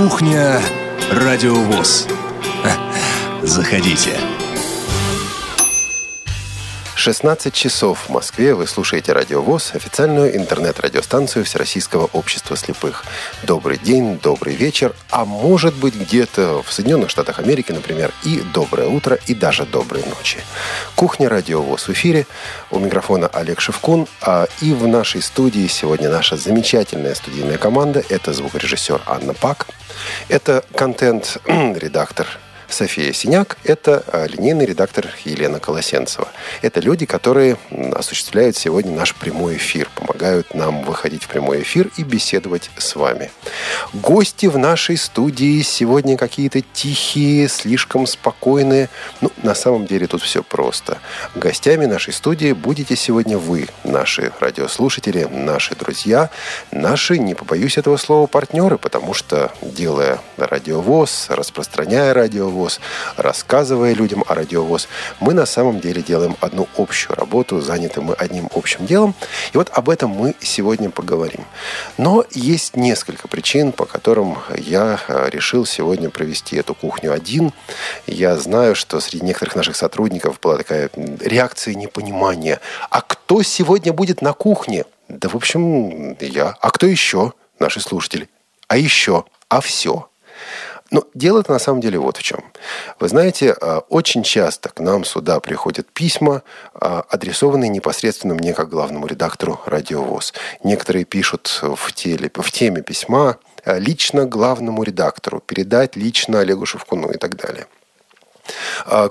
Кухня Радиовоз. Заходите. 16 часов в Москве вы слушаете Радио ВОЗ, официальную интернет-радиостанцию Всероссийского общества слепых. Добрый день, добрый вечер, а может быть где-то в Соединенных Штатах Америки, например, и доброе утро, и даже доброй ночи. Кухня Радио ВОЗ в эфире. У микрофона Олег Шевкун, а и в нашей студии сегодня наша замечательная студийная команда. Это звукорежиссер Анна Пак, это контент-редактор София Синяк – это а, линейный редактор Елена Колосенцева. Это люди, которые осуществляют сегодня наш прямой эфир, помогают нам выходить в прямой эфир и беседовать с вами. Гости в нашей студии сегодня какие-то тихие, слишком спокойные. Ну, на самом деле тут все просто. Гостями нашей студии будете сегодня вы, наши радиослушатели, наши друзья, наши, не побоюсь этого слова, партнеры, потому что, делая радиовоз, распространяя радиовоз, радиовоз, рассказывая людям о радиовоз, мы на самом деле делаем одну общую работу, заняты мы одним общим делом. И вот об этом мы сегодня поговорим. Но есть несколько причин, по которым я э, решил сегодня провести эту кухню один. Я знаю, что среди некоторых наших сотрудников была такая реакция непонимания. А кто сегодня будет на кухне? Да, в общем, я. А кто еще? Наши слушатели. А еще. А все. Но дело-то на самом деле вот в чем. Вы знаете, а, очень часто к нам сюда приходят письма, а, адресованные непосредственно мне как главному редактору «Радиовоз». Некоторые пишут в, теле, в теме письма а, лично главному редактору, передать лично Олегу Шевкуну и так далее –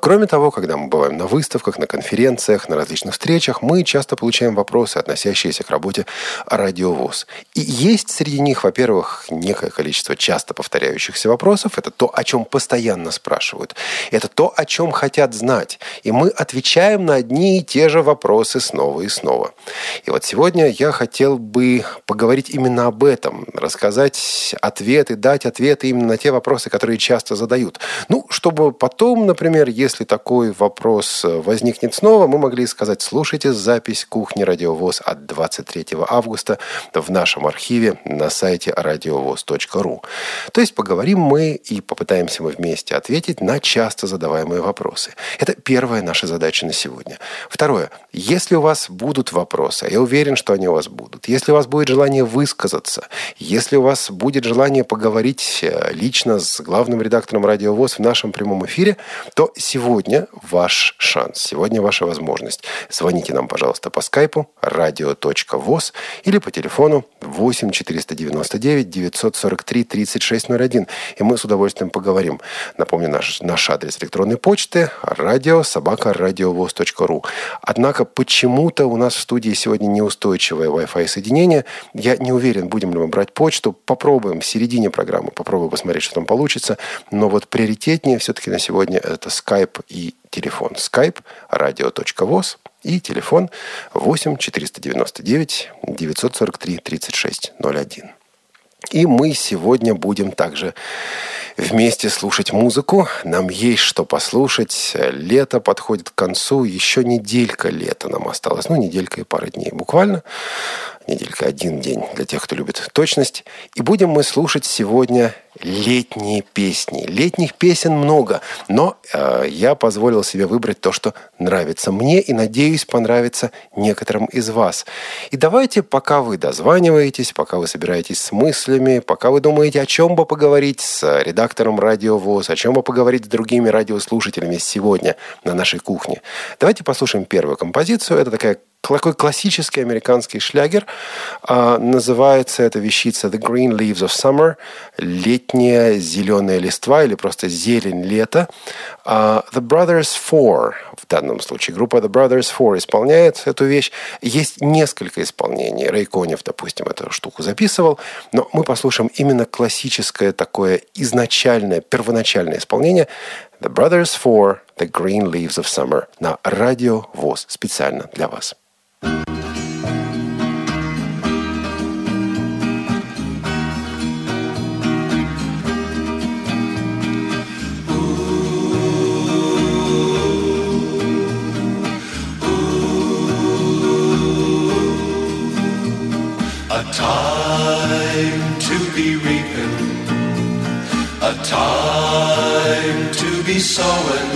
кроме того, когда мы бываем на выставках, на конференциях, на различных встречах, мы часто получаем вопросы, относящиеся к работе радиовоз. И есть среди них, во-первых, некое количество часто повторяющихся вопросов. Это то, о чем постоянно спрашивают. Это то, о чем хотят знать. И мы отвечаем на одни и те же вопросы снова и снова. И вот сегодня я хотел бы поговорить именно об этом, рассказать ответы, дать ответы именно на те вопросы, которые часто задают. Ну, чтобы потом например, если такой вопрос э, возникнет снова, мы могли сказать, слушайте запись «Кухни Радиовоз» от 23 августа в нашем архиве на сайте радиовоз.ру. То есть поговорим мы и попытаемся мы вместе ответить на часто задаваемые вопросы. Это первая наша задача на сегодня. Второе. Если у вас будут вопросы, я уверен, что они у вас будут, если у вас будет желание высказаться, если у вас будет желание поговорить э, лично с главным редактором «Радиовоз» в нашем прямом эфире, то сегодня ваш шанс, сегодня ваша возможность. Звоните нам, пожалуйста, по скайпу radio.voz или по телефону 8 499 943 3601, и мы с удовольствием поговорим. Напомню, наш, наш адрес электронной почты радио. Однако почему-то у нас в студии сегодня неустойчивое Wi-Fi соединение. Я не уверен, будем ли мы брать почту. Попробуем в середине программы, попробуем посмотреть, что там получится. Но вот приоритетнее все-таки на сегодня это Skype и телефон. Skype radio.voz и телефон 8 499 943 36 01. И мы сегодня будем также вместе слушать музыку. Нам есть что послушать. Лето подходит к концу. Еще неделька лета нам осталось. Ну, неделька и пара дней буквально неделька один день для тех, кто любит точность. И будем мы слушать сегодня летние песни. Летних песен много, но э, я позволил себе выбрать то, что нравится мне и, надеюсь, понравится некоторым из вас. И давайте, пока вы дозваниваетесь, пока вы собираетесь с мыслями, пока вы думаете, о чем бы поговорить с редактором Радио ВОЗ, о чем бы поговорить с другими радиослушателями сегодня на нашей кухне, давайте послушаем первую композицию. Это такая такой классический американский шлягер. А, называется эта вещица The Green Leaves of Summer. Летняя зеленая листва или просто зелень лета. А, The Brothers Four в данном случае. Группа The Brothers Four исполняет эту вещь. Есть несколько исполнений. Рэй Конев, допустим, эту штуку записывал. Но мы послушаем именно классическое такое изначальное, первоначальное исполнение The Brothers Four, The Green Leaves of Summer на радио ВОЗ специально для вас. A time to be reaping. A time to be sowing.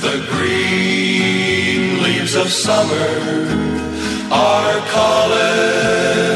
The green leaves of summer are calling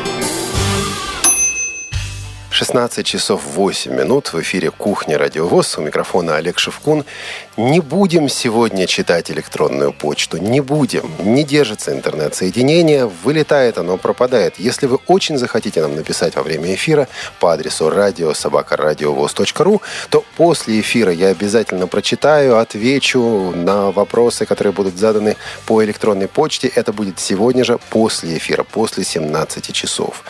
16 часов 8 минут в эфире «Кухня Радиовоз». У микрофона Олег Шевкун. Не будем сегодня читать электронную почту. Не будем. Не держится интернет-соединение. Вылетает оно, пропадает. Если вы очень захотите нам написать во время эфира по адресу радиособакарадиовоз.ру, то после эфира я обязательно прочитаю, отвечу на вопросы, которые будут заданы по электронной почте. Это будет сегодня же после эфира, после 17 часов.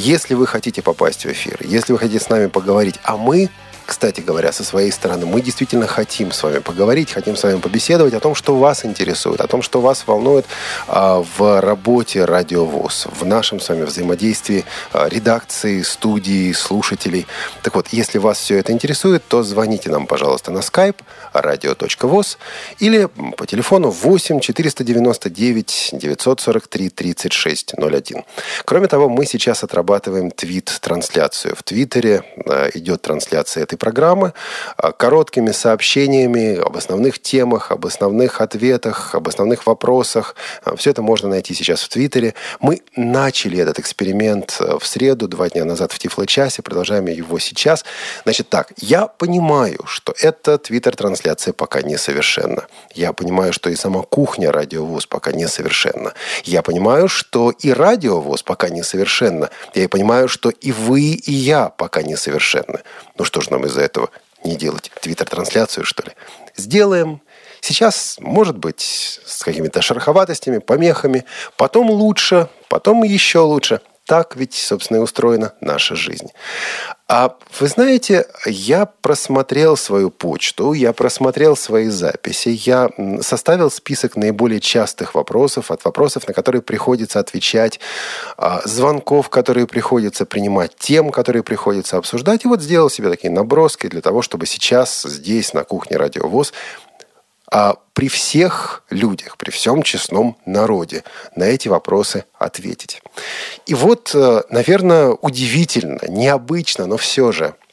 Если вы хотите попасть в эфир, если вы хотите с нами поговорить, а мы кстати говоря, со своей стороны, мы действительно хотим с вами поговорить, хотим с вами побеседовать о том, что вас интересует, о том, что вас волнует а, в работе радиовоз, в нашем с вами взаимодействии а, редакции, студии, слушателей. Так вот, если вас все это интересует, то звоните нам, пожалуйста, на skype radio.voz или по телефону 8 499 943 36 01. Кроме того, мы сейчас отрабатываем твит-трансляцию. В Твиттере а, идет трансляция этой программы а, короткими сообщениями об основных темах, об основных ответах, об основных вопросах. А, Все это можно найти сейчас в Твиттере. Мы начали этот эксперимент а, в среду, два дня назад в Тифло-часе, продолжаем его сейчас. Значит так, я понимаю, что эта Твиттер-трансляция пока несовершенна. Я понимаю, что и сама кухня радиовоз пока несовершенна. Я понимаю, что и радиовоз пока несовершенна. Я и понимаю, что и вы, и я пока несовершенны. Ну что ж нам из-за этого не делать твиттер-трансляцию, что ли? Сделаем. Сейчас, может быть, с какими-то шероховатостями, помехами. Потом лучше, потом еще лучше. Так ведь, собственно, и устроена наша жизнь. А вы знаете, я просмотрел свою почту, я просмотрел свои записи, я составил список наиболее частых вопросов, от вопросов, на которые приходится отвечать, а, звонков, которые приходится принимать, тем, которые приходится обсуждать. И вот сделал себе такие наброски для того, чтобы сейчас здесь, на кухне Радиовоз, а при всех людях, при всем честном народе на эти вопросы ответить. И вот, э, наверное, удивительно, необычно, но все же –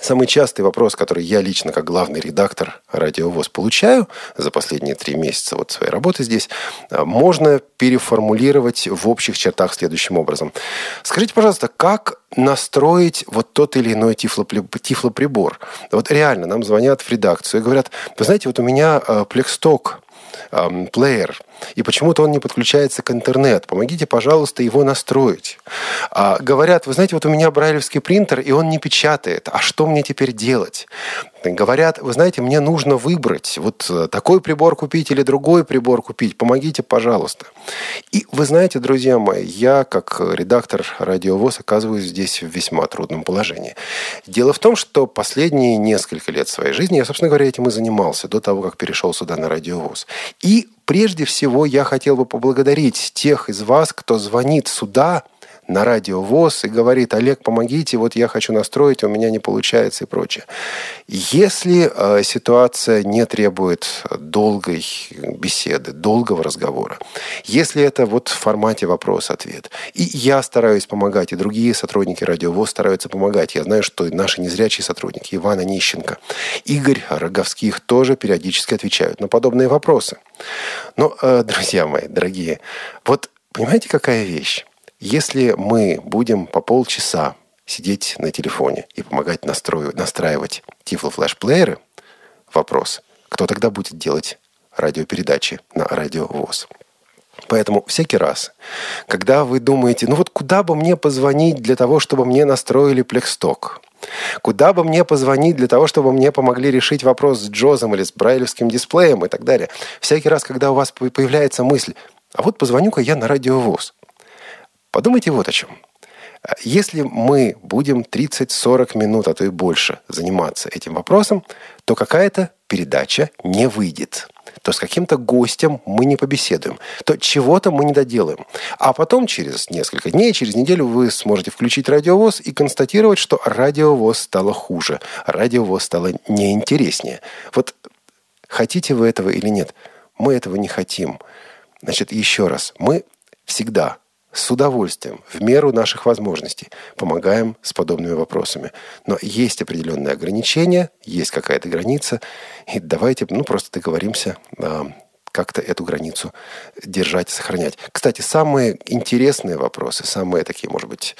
Самый частый вопрос, который я лично, как главный редактор «Радиовоз» получаю за последние три месяца вот своей работы здесь, э, можно переформулировать в общих чертах следующим образом. Скажите, пожалуйста, как настроить вот тот или иной тифлоприбор? Вот реально, нам звонят в редакцию и говорят, вы знаете, вот у меня плексток плеер, и почему-то он не подключается к интернету. Помогите, пожалуйста, его настроить. А, говорят, вы знаете, вот у меня брайлевский принтер, и он не печатает. А что мне теперь делать? Говорят, вы знаете, мне нужно выбрать, вот э, такой прибор купить или другой прибор купить. Помогите, пожалуйста. И вы знаете, друзья мои, я как редактор радиовоз оказываюсь здесь в весьма трудном положении. Дело в том, что последние несколько лет своей жизни я, собственно говоря, этим и занимался до того, как перешел сюда на радиовоз. И прежде всего я хотел бы поблагодарить тех из вас, кто звонит сюда – на радио ВОЗ и говорит, Олег, помогите, вот я хочу настроить, у меня не получается и прочее. Если э, ситуация не требует долгой беседы, долгого разговора, если это вот в формате вопрос-ответ, и я стараюсь помогать, и другие сотрудники радио ВОЗ стараются помогать, я знаю, что наши незрячие сотрудники, Ивана Нищенко, Игорь Роговских тоже периодически отвечают на подобные вопросы. Но, э, друзья мои, дорогие, вот понимаете, какая вещь? Если мы будем по полчаса сидеть на телефоне и помогать настрою, настраивать тифло-флеш-плееры, вопрос, кто тогда будет делать радиопередачи на радио ВОЗ? Поэтому всякий раз, когда вы думаете, ну вот куда бы мне позвонить для того, чтобы мне настроили плексток, Куда бы мне позвонить для того, чтобы мне помогли решить вопрос с Джозом или с брайлевским дисплеем и так далее. Всякий раз, когда у вас появляется мысль, а вот позвоню-ка я на радиовоз. Подумайте вот о чем. Если мы будем 30-40 минут, а то и больше заниматься этим вопросом, то какая-то передача не выйдет. то с каким-то гостем мы не побеседуем, то чего-то мы не доделаем. А потом через несколько дней, через неделю вы сможете включить радиовоз и констатировать, что радиовоз стало хуже, радиовоз стало неинтереснее. Вот хотите вы этого или нет, мы этого не хотим. Значит, еще раз, мы всегда с удовольствием, в меру наших возможностей, помогаем с подобными вопросами. Но есть определенные ограничения, есть какая-то граница, и давайте ну, просто договоримся а, как-то эту границу держать, сохранять. Кстати, самые интересные вопросы, самые такие, может быть,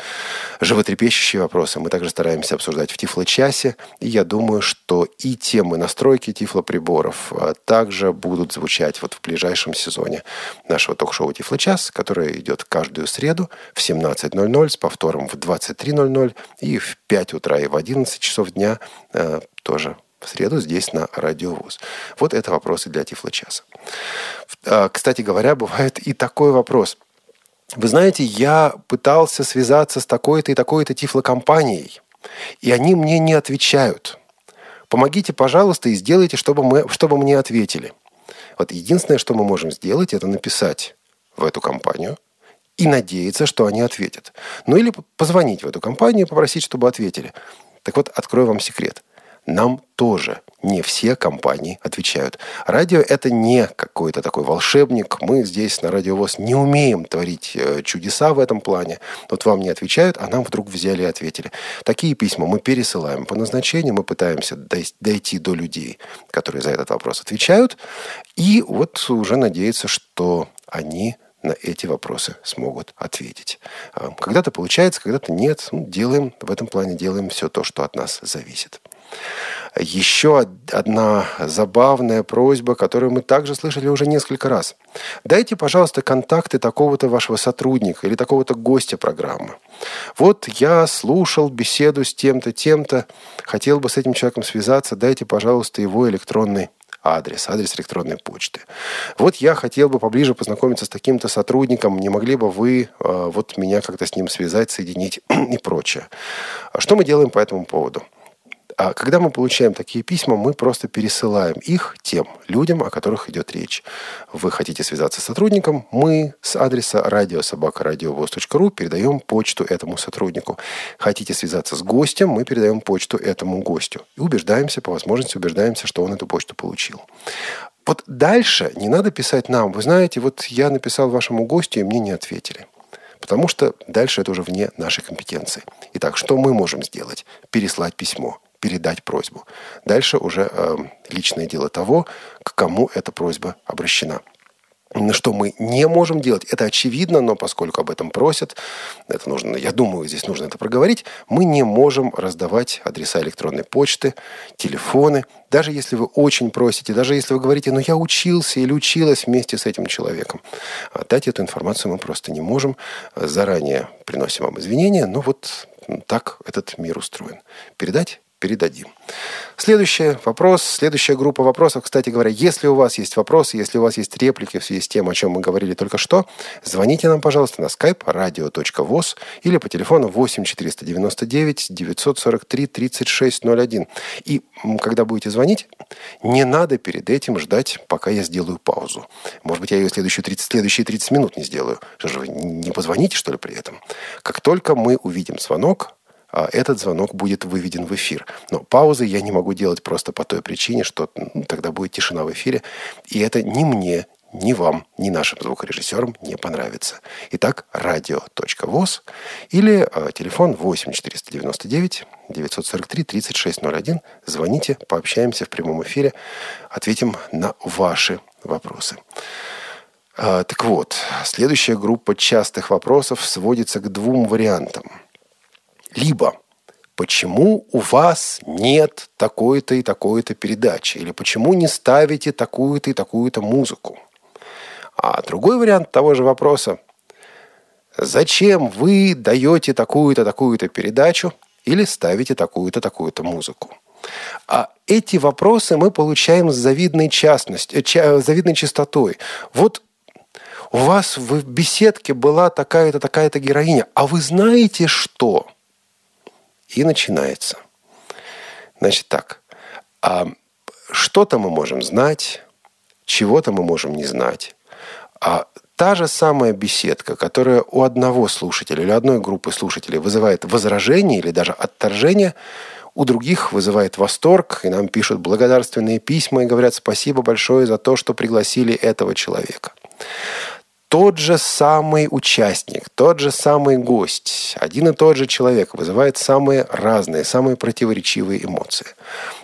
животрепещущие вопросы мы также стараемся обсуждать в Тифло-часе. И я думаю, что и темы настройки Тифло-приборов а, также будут звучать вот в ближайшем сезоне нашего ток-шоу Тифло-час, которое идет каждую среду в 17.00 с повтором в 23.00 и в 5 утра и в 11 часов дня а, тоже в среду здесь на Радиовоз. Вот это вопросы для Тифло-часа. А, кстати говоря, бывает и такой вопрос. Вы знаете, я пытался связаться с такой-то и такой-то тифлокомпанией, и они мне не отвечают. Помогите, пожалуйста, и сделайте, чтобы, мы, чтобы мне ответили. Вот единственное, что мы можем сделать, это написать в эту компанию и надеяться, что они ответят. Ну или позвонить в эту компанию и попросить, чтобы ответили. Так вот, открою вам секрет нам тоже не все компании отвечают. Радио – это не какой-то такой волшебник. Мы здесь на Радиовоз не умеем творить э, чудеса в этом плане. Вот вам не отвечают, а нам вдруг взяли и ответили. Такие письма мы пересылаем по назначению, мы пытаемся дойти до людей, которые за этот вопрос отвечают, и вот уже надеяться, что они на эти вопросы смогут ответить. Когда-то получается, когда-то нет. Ну, делаем в этом плане, делаем все то, что от нас зависит. Еще одна забавная просьба, которую мы также слышали уже несколько раз. Дайте, пожалуйста, контакты такого-то вашего сотрудника или такого-то гостя программы. Вот я слушал беседу с тем-то, тем-то, хотел бы с этим человеком связаться, дайте, пожалуйста, его электронный адрес, адрес электронной почты. Вот я хотел бы поближе познакомиться с таким-то сотрудником, не могли бы вы э, вот меня как-то с ним связать, соединить и прочее. Что мы делаем по этому поводу? А когда мы получаем такие письма, мы просто пересылаем их тем людям, о которых идет речь. Вы хотите связаться с сотрудником, мы с адреса радиособакарадиовоз.ру передаем почту этому сотруднику. Хотите связаться с гостем, мы передаем почту этому гостю. И убеждаемся, по возможности убеждаемся, что он эту почту получил. Вот дальше не надо писать нам. Вы знаете, вот я написал вашему гостю, и мне не ответили. Потому что дальше это уже вне нашей компетенции. Итак, что мы можем сделать? Переслать письмо передать просьбу. Дальше уже э, личное дело того, к кому эта просьба обращена. Что мы не можем делать, это очевидно, но поскольку об этом просят, это нужно, я думаю, здесь нужно это проговорить, мы не можем раздавать адреса электронной почты, телефоны, даже если вы очень просите, даже если вы говорите, ну я учился или училась вместе с этим человеком. Дать эту информацию мы просто не можем. Заранее приносим вам извинения, но вот так этот мир устроен. Передать передадим. Следующий вопрос, следующая группа вопросов. Кстати говоря, если у вас есть вопросы, если у вас есть реплики в связи с тем, о чем мы говорили только что, звоните нам, пожалуйста, на skype radio.voz или по телефону 8 499 943 3601. И когда будете звонить, не надо перед этим ждать, пока я сделаю паузу. Может быть, я ее следующие 30, следующие 30 минут не сделаю. Что же вы не позвоните, что ли, при этом? Как только мы увидим звонок, этот звонок будет выведен в эфир. Но паузы я не могу делать просто по той причине, что тогда будет тишина в эфире. И это ни мне, ни вам, ни нашим звукорежиссерам не понравится. Итак, радио.воз или э, телефон 8 499 943 3601. Звоните, пообщаемся в прямом эфире, ответим на ваши вопросы. Э, так вот, следующая группа частых вопросов сводится к двум вариантам – либо почему у вас нет такой-то и такой-то передачи, или почему не ставите такую-то и такую-то музыку. А другой вариант того же вопроса – зачем вы даете такую-то, такую-то передачу или ставите такую-то, такую-то музыку? А эти вопросы мы получаем с завидной, частностью, э, завидной частотой. Вот у вас в беседке была такая-то, такая-то героиня, а вы знаете что? И начинается. Значит так, а что-то мы можем знать, чего-то мы можем не знать. А та же самая беседка, которая у одного слушателя или одной группы слушателей вызывает возражение или даже отторжение, у других вызывает восторг, и нам пишут благодарственные письма и говорят спасибо большое за то, что пригласили этого человека. Тот же самый участник, тот же самый гость, один и тот же человек вызывает самые разные, самые противоречивые эмоции.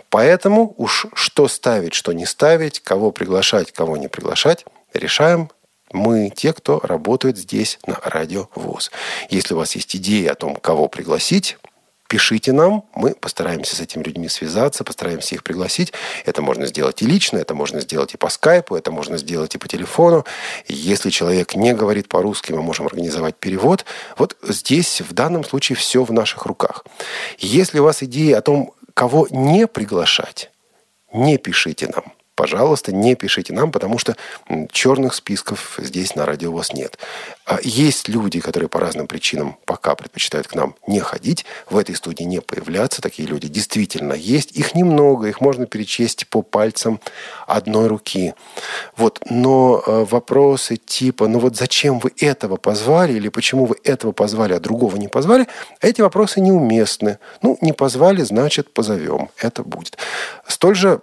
Поэтому уж что ставить, что не ставить, кого приглашать, кого не приглашать, решаем мы, те, кто работает здесь на радио ВОЗ. Если у вас есть идеи о том, кого пригласить, пишите нам, мы постараемся с этими людьми связаться, постараемся их пригласить. Это можно сделать и лично, это можно сделать и по скайпу, это можно сделать и по телефону. Если человек не говорит по-русски, мы можем организовать перевод. Вот здесь в данном случае все в наших руках. Если у вас идеи о том, кого не приглашать, не пишите нам пожалуйста, не пишите нам, потому что черных списков здесь на радио у вас нет. А есть люди, которые по разным причинам пока предпочитают к нам не ходить, в этой студии не появляться. Такие люди действительно есть. Их немного, их можно перечесть по пальцам одной руки. Вот. Но э, вопросы типа, ну вот зачем вы этого позвали, или почему вы этого позвали, а другого не позвали, эти вопросы неуместны. Ну, не позвали, значит, позовем. Это будет. Столь же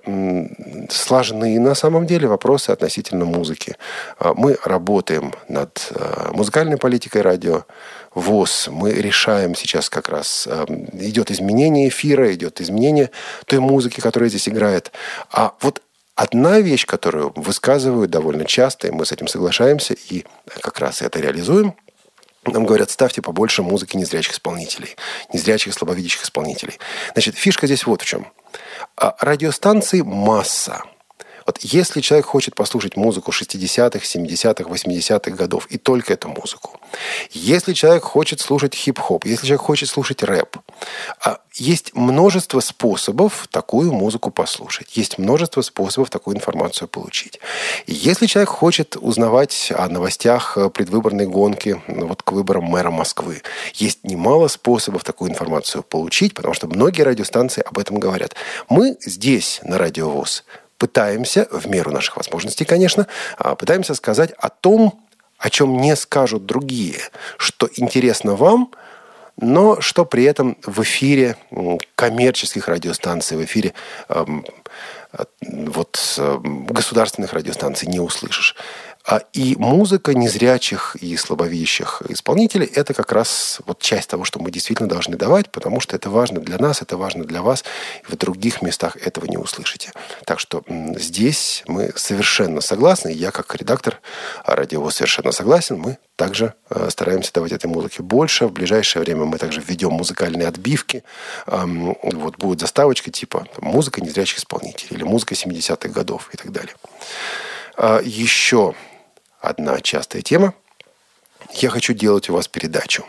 сложны на самом деле вопросы относительно музыки. А, мы работаем над э, музыкальной политикой радио, ВОЗ. Мы решаем сейчас как раз, э, идет изменение эфира, идет изменение той музыки, которая здесь играет. А вот одна вещь, которую высказывают довольно часто, и мы с этим соглашаемся, и как раз это реализуем, нам говорят, ставьте побольше музыки незрячих исполнителей, незрячих слабовидящих исполнителей. Значит, фишка здесь вот в чем. А радиостанций масса – вот если человек хочет послушать музыку 60-х, 70-х, 80-х годов, и только эту музыку, если человек хочет слушать хип-хоп, если человек хочет слушать рэп, а, есть множество способов такую музыку послушать. Есть множество способов такую информацию получить. Если человек хочет узнавать о новостях предвыборной гонки ну, вот к выборам мэра Москвы, есть немало способов такую информацию получить, потому что многие радиостанции об этом говорят. Мы здесь, на Радио ВОЗ, пытаемся, в меру наших возможностей, конечно, а, пытаемся сказать о том, о чем не скажут другие, что интересно вам, но что при этом в эфире коммерческих радиостанций, в эфире эм, вот, э, государственных радиостанций не услышишь. А и музыка незрячих и слабовидящих исполнителей – это как раз вот часть того, что мы действительно должны давать, потому что это важно для нас, это важно для вас. В других местах этого не услышите. Так что здесь мы совершенно согласны. Я как редактор радио совершенно согласен. Мы также э, стараемся давать этой музыке больше. В ближайшее время мы также введем музыкальные отбивки. Вот будет заставочка типа «Музыка незрячих исполнителей» или «Музыка 70-х годов» и так далее. А еще одна частая тема. Я хочу делать у вас передачу.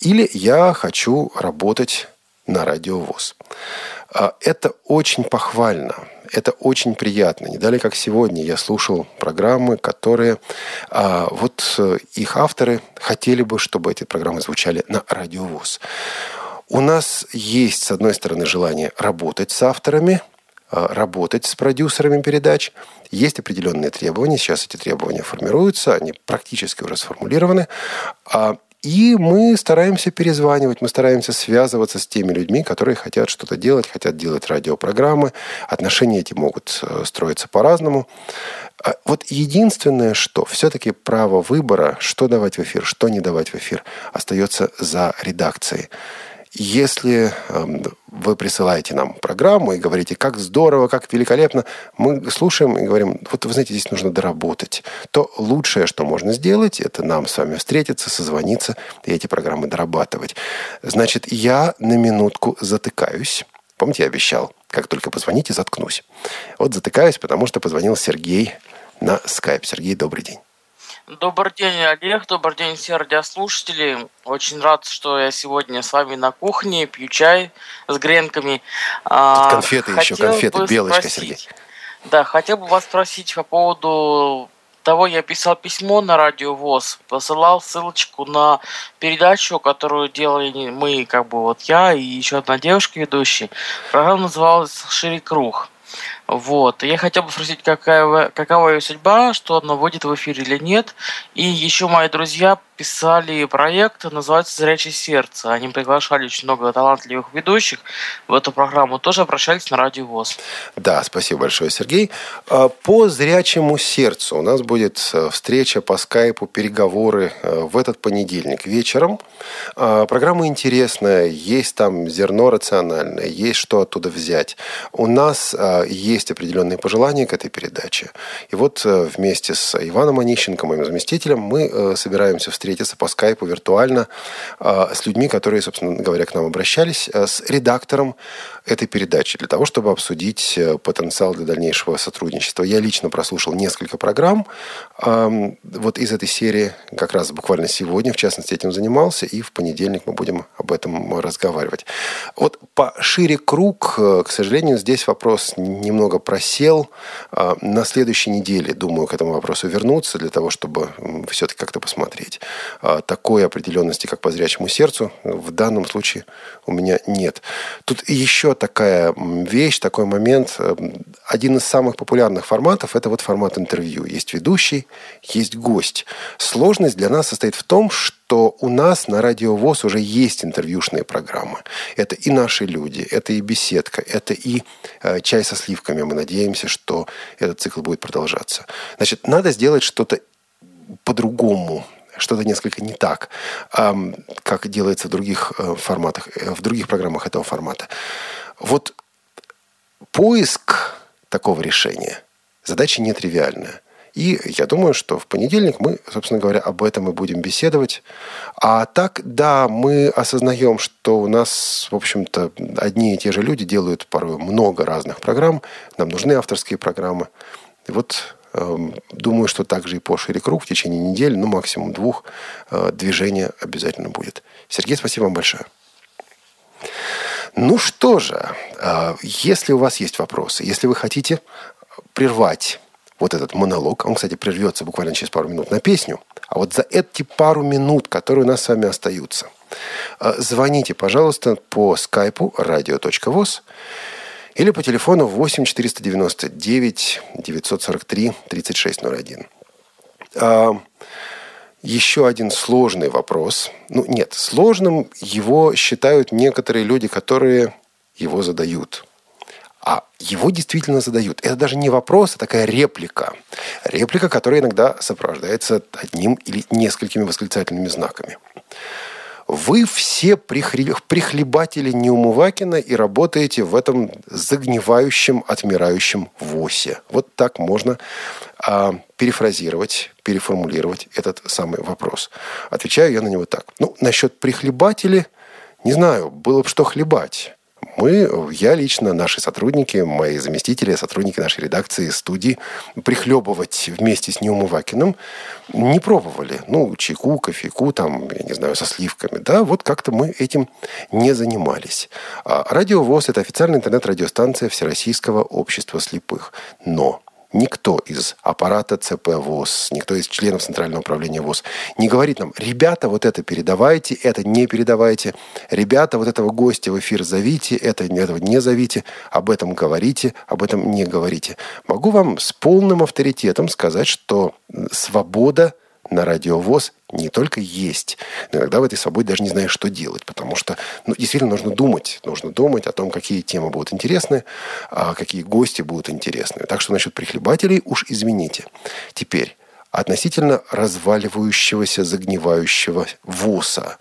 Или я хочу работать на радиовоз. А, это очень похвально, это очень приятно. Не далее, как сегодня, я слушал программы, которые а, вот э, их авторы хотели бы, чтобы эти программы звучали на радиовоз. У нас есть, с одной стороны, желание работать с авторами, работать с продюсерами передач – есть определенные требования, сейчас эти требования формируются, они практически уже сформулированы. А, и мы стараемся перезванивать, мы стараемся связываться с теми людьми, которые хотят что-то делать, хотят делать радиопрограммы. Отношения эти могут э, строиться по-разному. А вот единственное, что все-таки право выбора, что давать в эфир, что не давать в эфир, остается за редакцией. Если эм, вы присылаете нам программу и говорите, как здорово, как великолепно, мы слушаем и говорим, вот вы знаете, здесь нужно доработать, то лучшее, что можно сделать, это нам с вами встретиться, созвониться и эти программы дорабатывать. Значит, я на минутку затыкаюсь. Помните, я обещал, как только позвоните, заткнусь. Вот затыкаюсь, потому что позвонил Сергей на скайп. Сергей, добрый день. Добрый день, Олег. Добрый день, все радиослушатели. Очень рад, что я сегодня с вами на кухне, пью чай с гренками. А, Тут конфеты еще, конфеты, белочка, спросить, Сергей. Да, хотел бы вас спросить по поводу того, я писал письмо на радио ВОЗ, посылал ссылочку на передачу, которую делали мы, как бы вот я и еще одна девушка ведущая. Программа называлась «Шире круг». Вот. Я хотел бы спросить, какая, какова ее судьба, что она выйдет в эфир или нет. И еще мои друзья писали проект, называется «Зрячее сердце». Они приглашали очень много талантливых ведущих в эту программу. Тоже обращались на радио ВОЗ. Да, спасибо большое, Сергей. А, по «Зрячему сердцу» у нас будет э, встреча по скайпу, переговоры э, в этот понедельник вечером. А, программа интересная, есть там зерно рациональное, есть что оттуда взять. У нас а, есть определенные пожелания к этой передаче. И вот э, вместе с Иваном Онищенко, моим заместителем, мы собираемся встретиться по скайпу виртуально э, с людьми, которые, собственно говоря, к нам обращались, э, с редактором этой передачи для того, чтобы обсудить э, потенциал для дальнейшего сотрудничества. Я лично прослушал несколько программ вот из этой серии, как раз буквально сегодня, в частности, этим занимался, и в понедельник мы будем об этом разговаривать. Вот по шире круг, к сожалению, здесь вопрос немного просел. На следующей неделе, думаю, к этому вопросу вернуться для того, чтобы все-таки как-то посмотреть. А, такой определенности, как по зрячему сердцу, в данном случае у меня нет. Тут еще такая вещь, такой момент. Один из самых популярных форматов – это вот формат интервью. Есть ведущий, есть гость. Сложность для нас состоит в том, что у нас на Радио ВОЗ уже есть интервьюшные программы. Это и наши люди, это и беседка, это и э, чай со сливками. Мы надеемся, что этот цикл будет продолжаться. Значит, надо сделать что-то по-другому что-то несколько не так, как делается в других э, форматах, э, в других программах этого формата. Вот поиск такого решения задача нетривиальная. И я думаю, что в понедельник мы, собственно говоря, об этом и будем беседовать. А так, да, мы осознаем, что у нас, в общем-то, одни и те же люди делают порой много разных программ. Нам нужны авторские программы. И вот Эм, думаю, что также и по шире круг в течение недели, ну, максимум двух, э, движения обязательно будет. Сергей, спасибо вам большое. Ну что же, э, если у вас есть вопросы, если вы хотите прервать вот этот монолог, он, кстати, прервется буквально через пару минут на песню, а вот за эти пару минут, которые у нас с вами остаются, э, звоните, пожалуйста, по скайпу radio.voz или по телефону 8 499 943 3601. А, еще один сложный вопрос. Ну, нет, сложным его считают некоторые люди, которые его задают. А его действительно задают. Это даже не вопрос, а такая реплика. Реплика, которая иногда сопровождается одним или несколькими восклицательными знаками. Вы все прихлебатели Неумывакина и работаете в этом загнивающем, отмирающем ВОСе. Вот так можно а, перефразировать, переформулировать этот самый вопрос. Отвечаю я на него так. Ну, насчет прихлебатели, не знаю, было бы что хлебать мы, я лично, наши сотрудники, мои заместители, сотрудники нашей редакции, студии, прихлебывать вместе с Неумывакиным не пробовали. Ну, чайку, кофейку, там, я не знаю, со сливками. Да, вот как-то мы этим не занимались. А Радио ВОЗ – это официальная интернет-радиостанция Всероссийского общества слепых. Но никто из аппарата ЦП ВОЗ, никто из членов Центрального управления ВОЗ не говорит нам, ребята, вот это передавайте, это не передавайте, ребята, вот этого гостя в эфир зовите, это, этого не зовите, об этом говорите, об этом не говорите. Могу вам с полным авторитетом сказать, что свобода на радиовоз не только есть, но иногда в этой свободе даже не знаешь, что делать, потому что ну, действительно нужно думать, нужно думать о том, какие темы будут интересны, а какие гости будут интересны. Так что насчет прихлебателей уж извините. Теперь относительно разваливающегося, загнивающего ВОСа.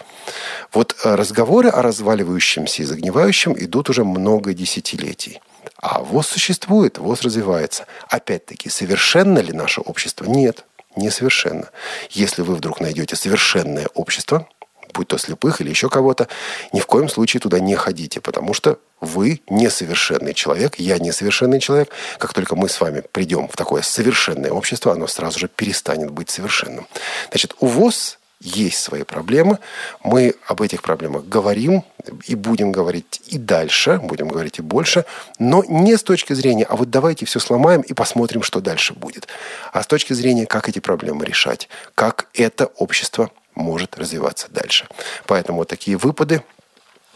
Вот э, разговоры о разваливающемся и загнивающем идут уже много десятилетий. А ВОЗ существует, ВОЗ развивается. Опять-таки, совершенно ли наше общество? Нет несовершенно. Если вы вдруг найдете совершенное общество, будь то слепых или еще кого-то, ни в коем случае туда не ходите, потому что вы несовершенный человек, я несовершенный человек. Как только мы с вами придем в такое совершенное общество, оно сразу же перестанет быть совершенным. Значит, у ВОЗ есть свои проблемы. Мы об этих проблемах говорим и будем говорить и дальше, будем говорить и больше, но не с точки зрения, а вот давайте все сломаем и посмотрим, что дальше будет, а с точки зрения, как эти проблемы решать, как это общество может развиваться дальше. Поэтому вот такие выпады,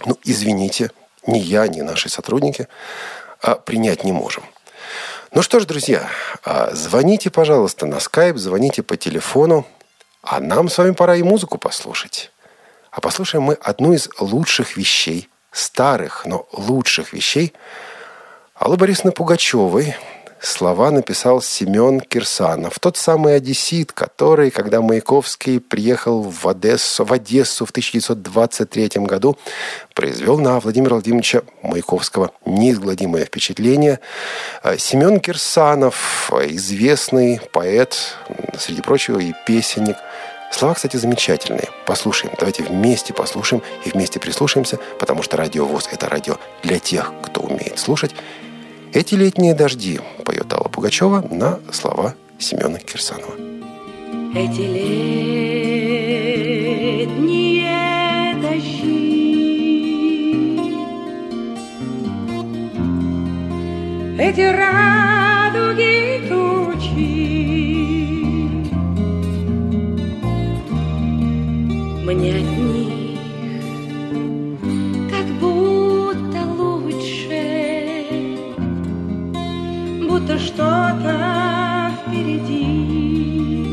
ну, извините, ни я, ни наши сотрудники а, принять не можем. Ну что ж, друзья, а, звоните, пожалуйста, на скайп, звоните по телефону, а нам с вами пора и музыку послушать. А послушаем мы одну из лучших вещей, старых, но лучших вещей Аллы Борисовны Пугачевой – Слова написал Семен Кирсанов, тот самый одессит, который, когда Маяковский приехал в Одессу, в Одессу в 1923 году, произвел на Владимира Владимировича Маяковского неизгладимое впечатление. А Семен Кирсанов, известный поэт, среди прочего и песенник, Слова, кстати, замечательные. Послушаем. Давайте вместе послушаем и вместе прислушаемся, потому что радио ВОЗ – это радио для тех, кто умеет слушать эти летние дожди поет Алла Пугачева на слова Семена Кирсанова. Эти летние дожди, эти радуги мне от будто что-то впереди,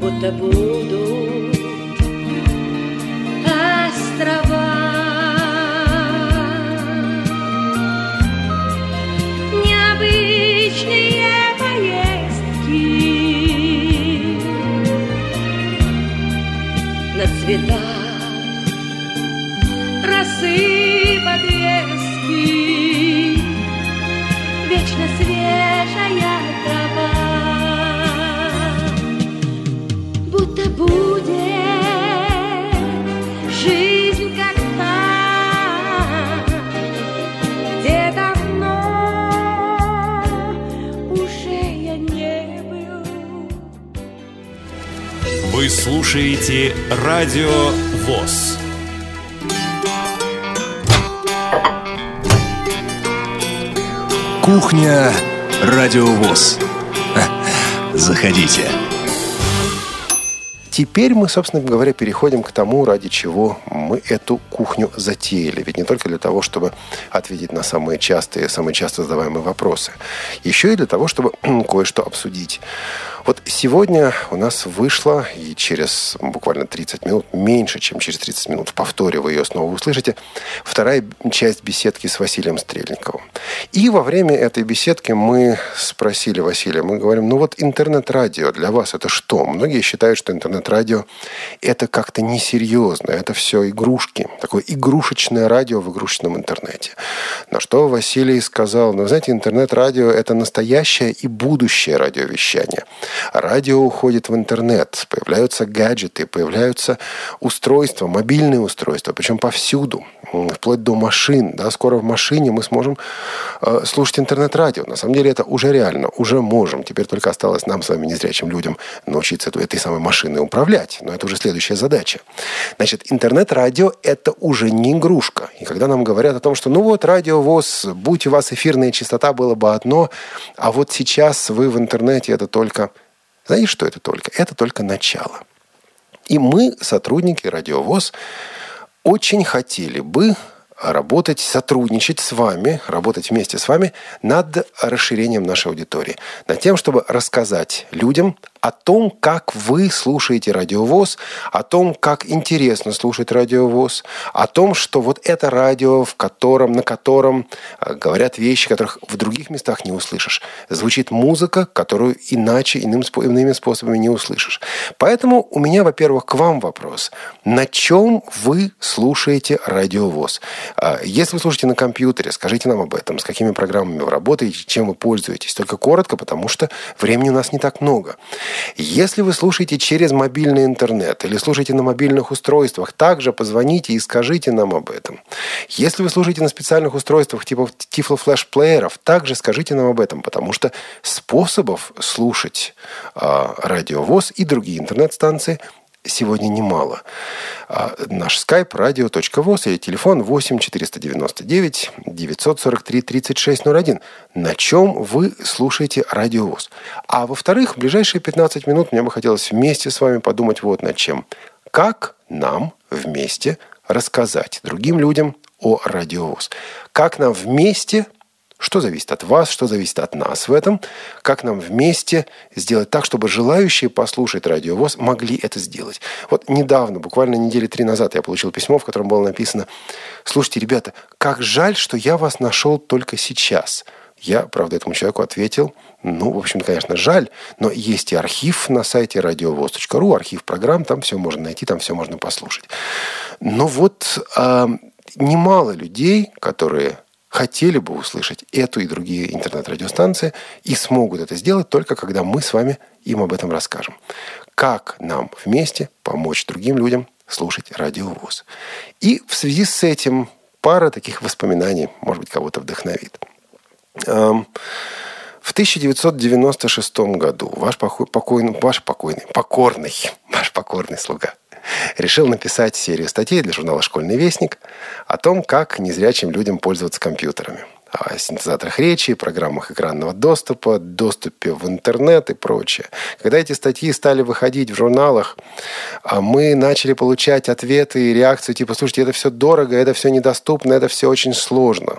будто будут острова. На цветах слушаете радио ВОЗ. Кухня Радиовоз. Заходите. Теперь мы, собственно говоря, переходим к тому, ради чего мы эту кухню затеяли. Ведь не только для того, чтобы ответить на самые частые, самые часто задаваемые вопросы. Еще и для того, чтобы кое-что обсудить. Вот сегодня у нас вышло, и через буквально 30 минут, меньше, чем через 30 минут, в повторе вы ее снова услышите, вторая часть беседки с Василием Стрельниковым. И во время этой беседки мы спросили Василия, мы говорим, ну вот интернет-радио для вас это что? Многие считают, что интернет-радио это как-то несерьезно, это все игрушки, такое игрушечное радио в игрушечном интернете. На что Василий сказал, ну, знаете, интернет-радио это настоящее и будущее радиовещание. Радио уходит в интернет, появляются гаджеты, появляются устройства, мобильные устройства, причем повсюду, вплоть до машин. Да, скоро в машине мы сможем э, слушать интернет-радио. На самом деле это уже реально, уже можем. Теперь только осталось нам с вами, незрячим людям, научиться этой самой машиной управлять. Но это уже следующая задача. Значит, интернет-радио – это уже не игрушка. И когда нам говорят о том, что ну вот радио ВОЗ, будь у вас эфирная частота, было бы одно, а вот сейчас вы в интернете – это только знаете, что это только? Это только начало. И мы, сотрудники Радиовоз, очень хотели бы работать, сотрудничать с вами, работать вместе с вами над расширением нашей аудитории. Над тем, чтобы рассказать людям о том, как вы слушаете радиовоз, о том, как интересно слушать радиовоз, о том, что вот это радио, в котором, на котором э, говорят вещи, которых в других местах не услышишь. Звучит музыка, которую иначе, иным, иными способами не услышишь. Поэтому у меня, во-первых, к вам вопрос. На чем вы слушаете радиовоз? А, если вы слушаете на компьютере, скажите нам об этом, с какими программами вы работаете, чем вы пользуетесь. Только коротко, потому что времени у нас не так много. Если вы слушаете через мобильный интернет или слушаете на мобильных устройствах, также позвоните и скажите нам об этом. Если вы слушаете на специальных устройствах типа Tiflo Flash плееров, также скажите нам об этом, потому что способов слушать э, радиовоз и другие интернет-станции сегодня немало. А, наш скайп радио.воз и телефон 8 499 943 3601. На чем вы слушаете радиовоз? А во-вторых, в ближайшие 15 минут мне бы хотелось вместе с вами подумать вот над чем. Как нам вместе рассказать другим людям о радиовоз? Как нам вместе Что зависит от вас, что зависит от нас в этом, как нам вместе сделать так, чтобы желающие послушать радиовоз могли это сделать. Вот недавно, буквально недели три назад, я получил письмо, в котором было написано, слушайте, ребята, как жаль, что я вас нашел только сейчас. Я, правда, этому человеку ответил, ну, в общем, конечно, жаль, но есть и архив на сайте радиовоз.ру, архив программ, там все можно найти, там все можно послушать. Но вот э, немало людей, которые хотели бы услышать эту и другие интернет-радиостанции и смогут это сделать только когда мы с вами им об этом расскажем. Как нам вместе помочь другим людям слушать радиовоз. И в связи с этим пара таких воспоминаний, может быть, кого-то вдохновит. Эм, в 1996 году ваш покойный, ваш покойный, покорный, ваш покорный слуга решил написать серию статей для журнала «Школьный вестник» о том, как незрячим людям пользоваться компьютерами о синтезаторах речи, программах экранного доступа, доступе в интернет и прочее. Когда эти статьи стали выходить в журналах, а мы начали получать ответы и реакции типа, слушайте, это все дорого, это все недоступно, это все очень сложно.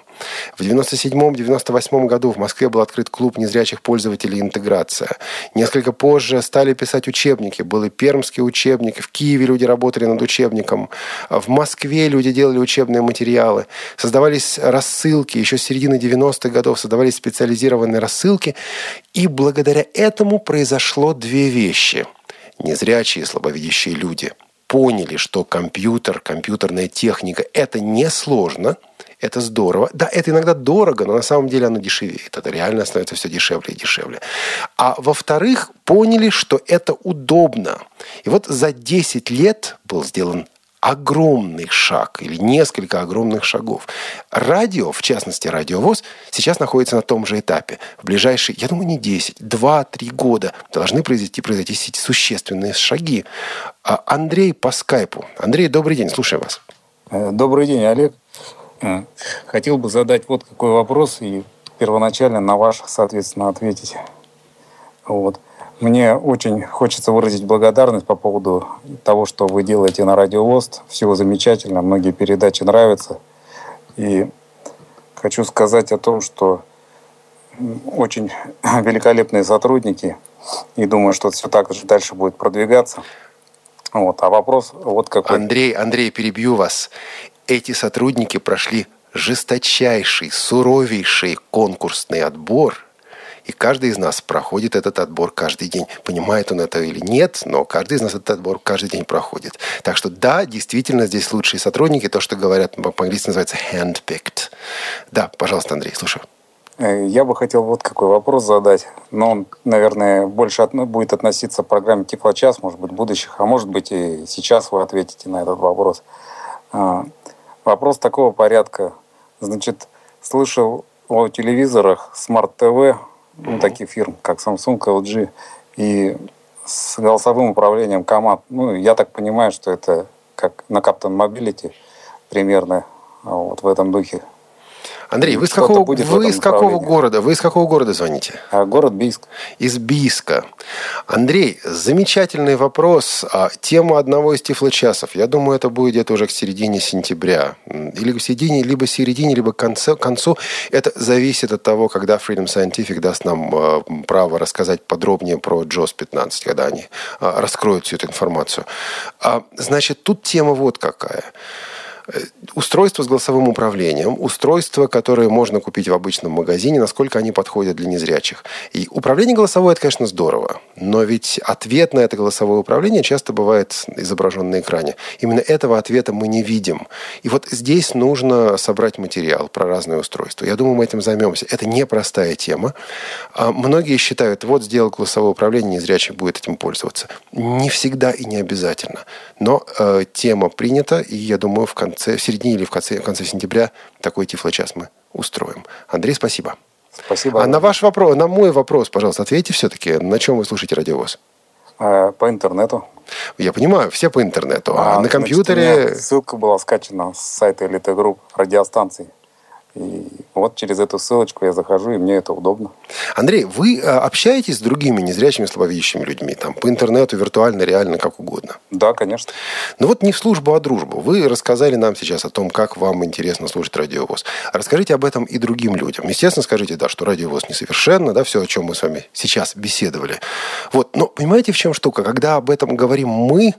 В 97-98 году в Москве был открыт клуб незрячих пользователей «Интеграция». Несколько позже стали писать учебники. Был и пермский учебник, в Киеве люди работали над учебником. В Москве люди делали учебные материалы. Создавались рассылки еще с середины середины 90-х годов создавались специализированные рассылки, и благодаря этому произошло две вещи. Незрячие и слабовидящие люди поняли, что компьютер, компьютерная техника – это несложно, это здорово. Да, это иногда дорого, но на самом деле оно дешевеет. Это реально становится все дешевле и дешевле. А во-вторых, поняли, что это удобно. И вот за 10 лет был сделан огромный шаг или несколько огромных шагов. Радио, в частности радиовоз, сейчас находится на том же этапе. В ближайшие, я думаю, не 10, 2-3 года должны произойти, произойти существенные шаги. А Андрей по скайпу. Андрей, добрый день, слушаем вас. Э, добрый день, Олег. Э, хотел бы задать вот какой вопрос и первоначально на ваш, соответственно, ответить. Вот. Мне очень хочется выразить благодарность по поводу того, что вы делаете на Радио ВОЗ. Всего замечательно, многие передачи нравятся. И хочу сказать о том, что очень великолепные сотрудники, и думаю, что все так же дальше будет продвигаться. Вот. А вопрос вот какой. Андрей, Андрей, перебью вас. Эти сотрудники прошли жесточайший, суровейший конкурсный отбор – и каждый из нас проходит этот отбор каждый день. Понимает он это или нет, но каждый из нас этот отбор каждый день проходит. Так что да, действительно, здесь лучшие сотрудники. То, что говорят по-английски, называется handpicked. Да, пожалуйста, Андрей, слушаю. Э, я бы хотел вот какой вопрос задать, но он, наверное, больше от, будет относиться к программе Тифлочас, может быть, будущих, а может быть и сейчас вы ответите на этот вопрос. А, вопрос такого порядка. Значит, слышал о телевизорах Smart TV ну, таких фирм, как Samsung, LG, и с голосовым управлением команд. Ну, я так понимаю, что это как на Captain Mobility примерно вот в этом духе. Андрей, вы, с какого, вы из какого города? Вы из какого города звоните? А, город Бийск. Из Бийска. Андрей, замечательный вопрос. А, тема одного из тифлочасов. Я думаю, это будет где-то уже к середине сентября. Или к середине, либо середине, либо к концу. концу. Это зависит от того, когда Freedom Scientific даст нам а, право рассказать подробнее про JOS 15, когда они а, раскроют всю эту информацию. Значит, тут тема вот какая – Устройство с голосовым управлением, устройства, которые можно купить в обычном магазине, насколько они подходят для незрячих. И управление голосовое – это, конечно, здорово, но ведь ответ на это голосовое управление часто бывает изображен на экране. Именно этого ответа мы не видим. И вот здесь нужно собрать материал про разные устройства. Я думаю, мы этим займемся. Это непростая тема. А многие считают, вот сделал голосовое управление, незрячий будет этим пользоваться. Не всегда и не обязательно. Но э, тема принята, и я думаю, в конце конце, в середине или в конце, в конце сентября такой тифлочас мы устроим. Андрей, спасибо. Спасибо. А на ваш вопрос, на мой вопрос, пожалуйста, ответьте все-таки, на чем вы слушаете радиовоз? Э, по интернету. Я понимаю, все по интернету. А, а на компьютере... Значит, ссылка была скачана с сайта Elite Group радиостанций. И вот через эту ссылочку я захожу, и мне это удобно. Андрей, вы э, общаетесь с другими незрячими, слабовидящими людьми? Там, по интернету, виртуально, реально, как угодно? Да, конечно. Ну вот не в службу, а дружбу. Вы рассказали нам сейчас о том, как вам интересно слушать радиовоз. Расскажите об этом и другим людям. Естественно, скажите, да, что радиовоз несовершенно, да, все, о чем мы с вами сейчас беседовали. Вот, но понимаете, в чем штука? Когда об этом говорим мы,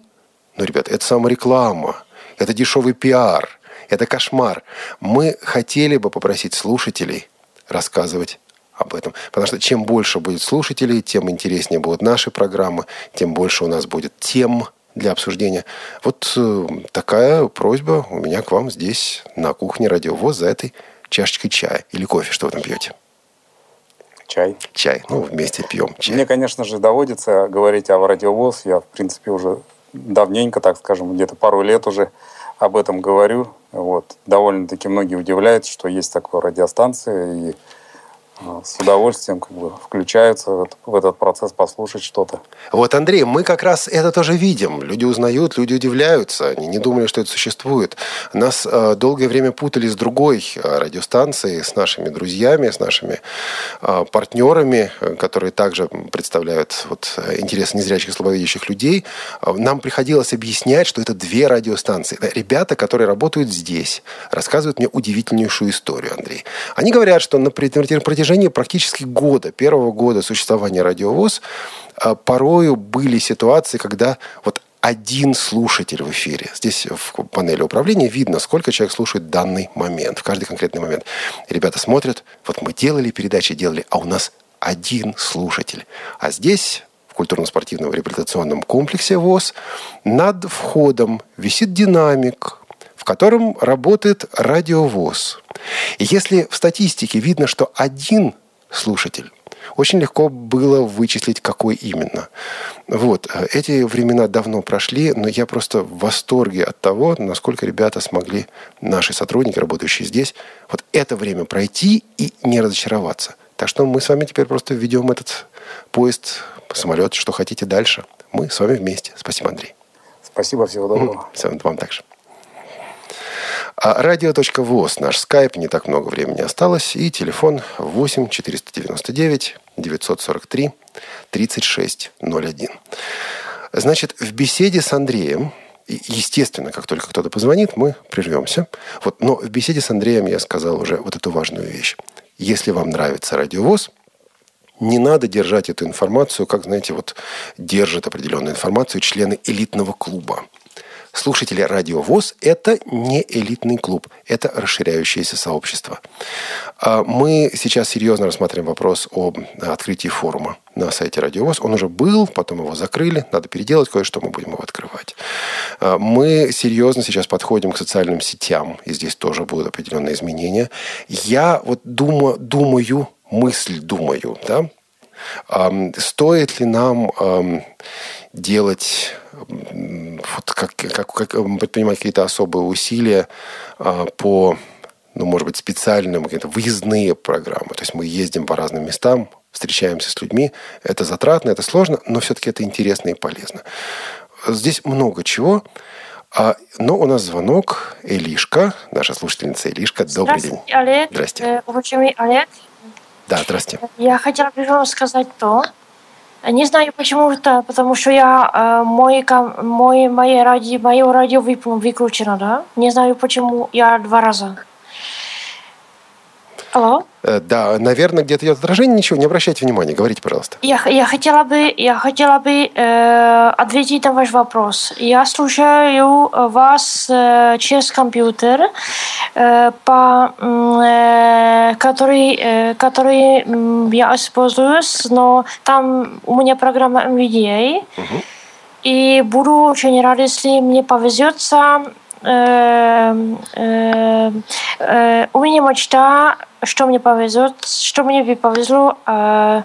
ну, ребята, это самореклама, это дешевый пиар – это кошмар. Мы хотели бы попросить слушателей рассказывать об этом. Потому что чем больше будет слушателей, тем интереснее будут наши программы, тем больше у нас будет тем для обсуждения. Вот э, такая просьба у меня к вам здесь, на кухне Радиовоз, за этой чашечкой чая или кофе. Что вы там пьете? Чай. Чай. Ну, вместе пьем чай. Мне, конечно же, доводится говорить о радиовоз. Я, в принципе, уже давненько, так скажем, где-то пару лет уже об этом говорю. Вот. Довольно-таки многие удивляются, что есть такая радиостанция, и с удовольствием как бы включаются в этот процесс послушать что-то. Вот, Андрей, мы как раз это тоже видим. Люди узнают, люди удивляются. Они не думали, что это существует. Нас э, долгое время путали с другой э, радиостанцией, с нашими друзьями, с нашими э, партнерами, которые также представляют вот, интересы незрячих и слабовидящих людей. Нам приходилось объяснять, что это две радиостанции. Ребята, которые работают здесь, рассказывают мне удивительнейшую историю, Андрей. Они говорят, что на протяжении протяжении практически года, первого года существования радиовоз, а, порою были ситуации, когда вот один слушатель в эфире. Здесь в панели управления видно, сколько человек слушает данный момент, в каждый конкретный момент. Ребята смотрят, вот мы делали передачи, делали, а у нас один слушатель. А здесь в культурно-спортивном реабилитационном комплексе ВОЗ над входом висит динамик, в котором работает радиовоз. И если в статистике видно, что один слушатель, очень легко было вычислить, какой именно. Вот. Эти времена давно прошли, но я просто в восторге от того, насколько ребята смогли, наши сотрудники, работающие здесь, вот это время пройти и не разочароваться. Так что мы с вами теперь просто введем этот поезд, самолет, что хотите дальше. Мы с вами вместе. Спасибо, Андрей. Спасибо, всего доброго. Всем вам также. А радио.воз, наш скайп, не так много времени осталось. И телефон 8 499 943 3601. Значит, в беседе с Андреем, естественно, как только кто-то позвонит, мы прервемся. Вот, но в беседе с Андреем я сказал уже вот эту важную вещь. Если вам нравится радиовоз, не надо держать эту информацию, как, знаете, вот держат определенную информацию члены элитного клуба слушатели Радио ВОЗ – это не элитный клуб, это расширяющееся сообщество. А мы сейчас серьезно рассматриваем вопрос об открытии форума на сайте Радио ВОЗ. Он уже был, потом его закрыли, надо переделать кое-что, мы будем его открывать. А мы серьезно сейчас подходим к социальным сетям, и здесь тоже будут определенные изменения. Я вот думаю, думаю мысль думаю, да, стоит ли нам делать вот как, как, как предпринимать какие-то особые усилия а, по, ну, может быть, специальным, какие-то выездные программы. То есть мы ездим по разным местам, встречаемся с людьми. Это затратно, это сложно, но все-таки это интересно и полезно. Здесь много чего. А, но у нас звонок. Элишка, наша слушательница Элишка. Добрый день. Олег. Здрасте. Э, Уважаемый Олег, Да, здрасте. я хотела прежде сказать то, не знаю почему-то, потому что я э, мой, мой, мое радио, мое радио выключено, да? Не знаю почему, я два раза. Алло? Э, Да, наверное, где-то идет отражение. Ничего, не обращайте внимания. Говорите, пожалуйста. Я, я хотела бы, я хотела бы э, ответить на ваш вопрос. Я слушаю э, вас э, через компьютер, э, по, э, который, э, который я использую, но там у меня программа NVDA. И буду очень рад, если мне повезется. Э, э, э, у меня мечта, что мне повезет, что мне бы повезло э,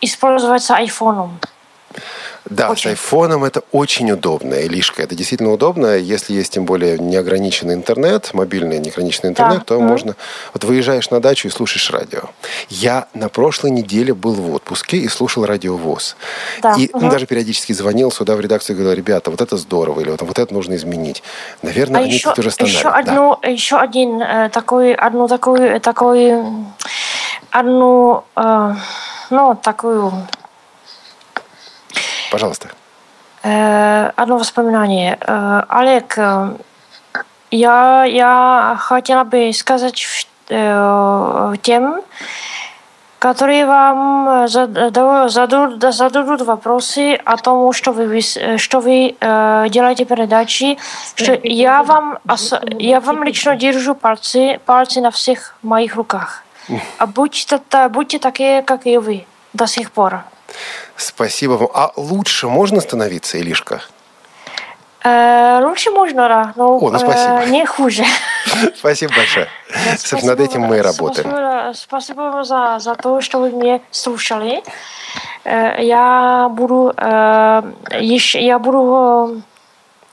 использовать с айфоном. Да, Очень. с айфоном это очень удобно, Илишка. Это действительно удобно. Если есть тем более неограниченный интернет, мобильный неограниченный интернет, Да. то Мгм. можно... Вот выезжаешь на дачу и слушаешь радио. Я на прошлой неделе был в отпуске и слушал радио ВОЗ. Да, И ну, мгм. даже периодически звонил сюда в редакцию и говорил, ребята, вот это здорово, или вот, вот это нужно изменить. Наверное, А они еще, тут уже стонали. еще, Да. одну, еще один э, такой, одну такую, такой, одну, э, ну, такую, Пожалуйста. э, одно воспоминание. Э, Олег, э, я, я хотела бы сказать тем, которые вам зада- зададут, зададут вопросы о том, что вы, что вы делаете передачи, что я вам, я вам лично держу пальцы, пальцы на всех моих руках. А будьте, будьте такие, как и вы, до сих пор. Спасибо вам. А лучше можно становиться, Илишка? Э, лучше можно, да, но О, ну спасибо. э, не хуже. Спасибо большое. Собственно, над этим мы и работаем. Спасибо, спасибо вам за, за то, что вы меня слушали. Э, Я буду еще, я буду,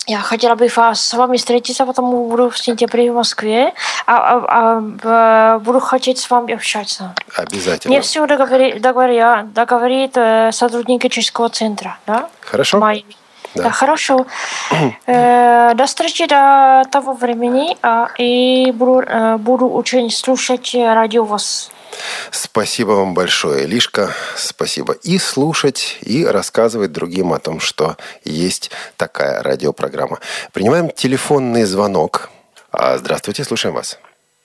я хотела бы с вами встретиться, потому буду в сентябре в Москве, а, а- а, буду хотеть с вами общаться. Обязательно. Мне все договори, договоря, договорит э, сотрудники Чешского центра, да? Хорошо? Майами. Да. Да. хорошо. Э, До встречи до того времени. а, И буду, э, буду очень слушать э, радио вас. Спасибо вам большое, Лишка. Спасибо. И слушать, и рассказывать другим о том, что есть такая радиопрограмма. Принимаем телефонный звонок. А, Здравствуйте, слушаем вас.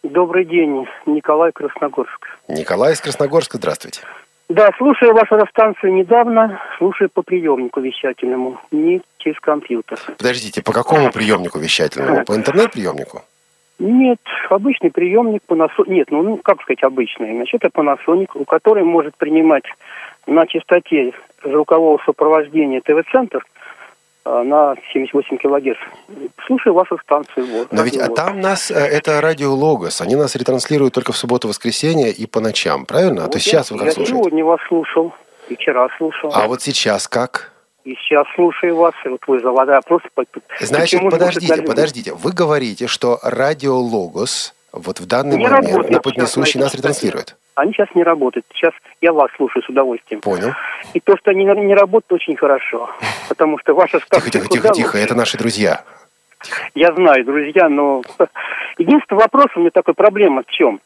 Добрый день, Николай Красногорск. Николай из Красногорска, здравствуйте. Да, слушаю вашу радиостанцию недавно, слушаю по приемнику вещательному, не через компьютер. Подождите, по какому приемнику вещательному? По интернет-приемнику? Нет, обычный приемник Panasonic, нет, ну, ну, как сказать обычный, значит, это Panasonic, у которой может принимать на частоте звукового сопровождения ТВ-центр а, на 78 килогерц. Слушаю вашу станцию. Вот, Но ведь а там нас, э, это радио Логос, они нас ретранслируют только в субботу-воскресенье и по ночам, правильно? А Вот то я- сейчас вы как Я слушаете? сегодня вас слушал, и вчера слушал. А вот сейчас как? И сейчас слушаю вас, и вот вы задали просто... Значит, подождите, подождите. Вы говорите, что радио Логос вот в данный Не момент на сейчас, Поднесущей нас ретранслирует. Они сейчас не работают. Сейчас я вас слушаю с удовольствием. Понял. И то, что они не работают, очень хорошо. Потому что ваша Тихо, станция... тихо, тихо, тихо, лучше. это наши друзья. Я знаю, друзья, но... Единственный вопрос у меня такой проблема в чем?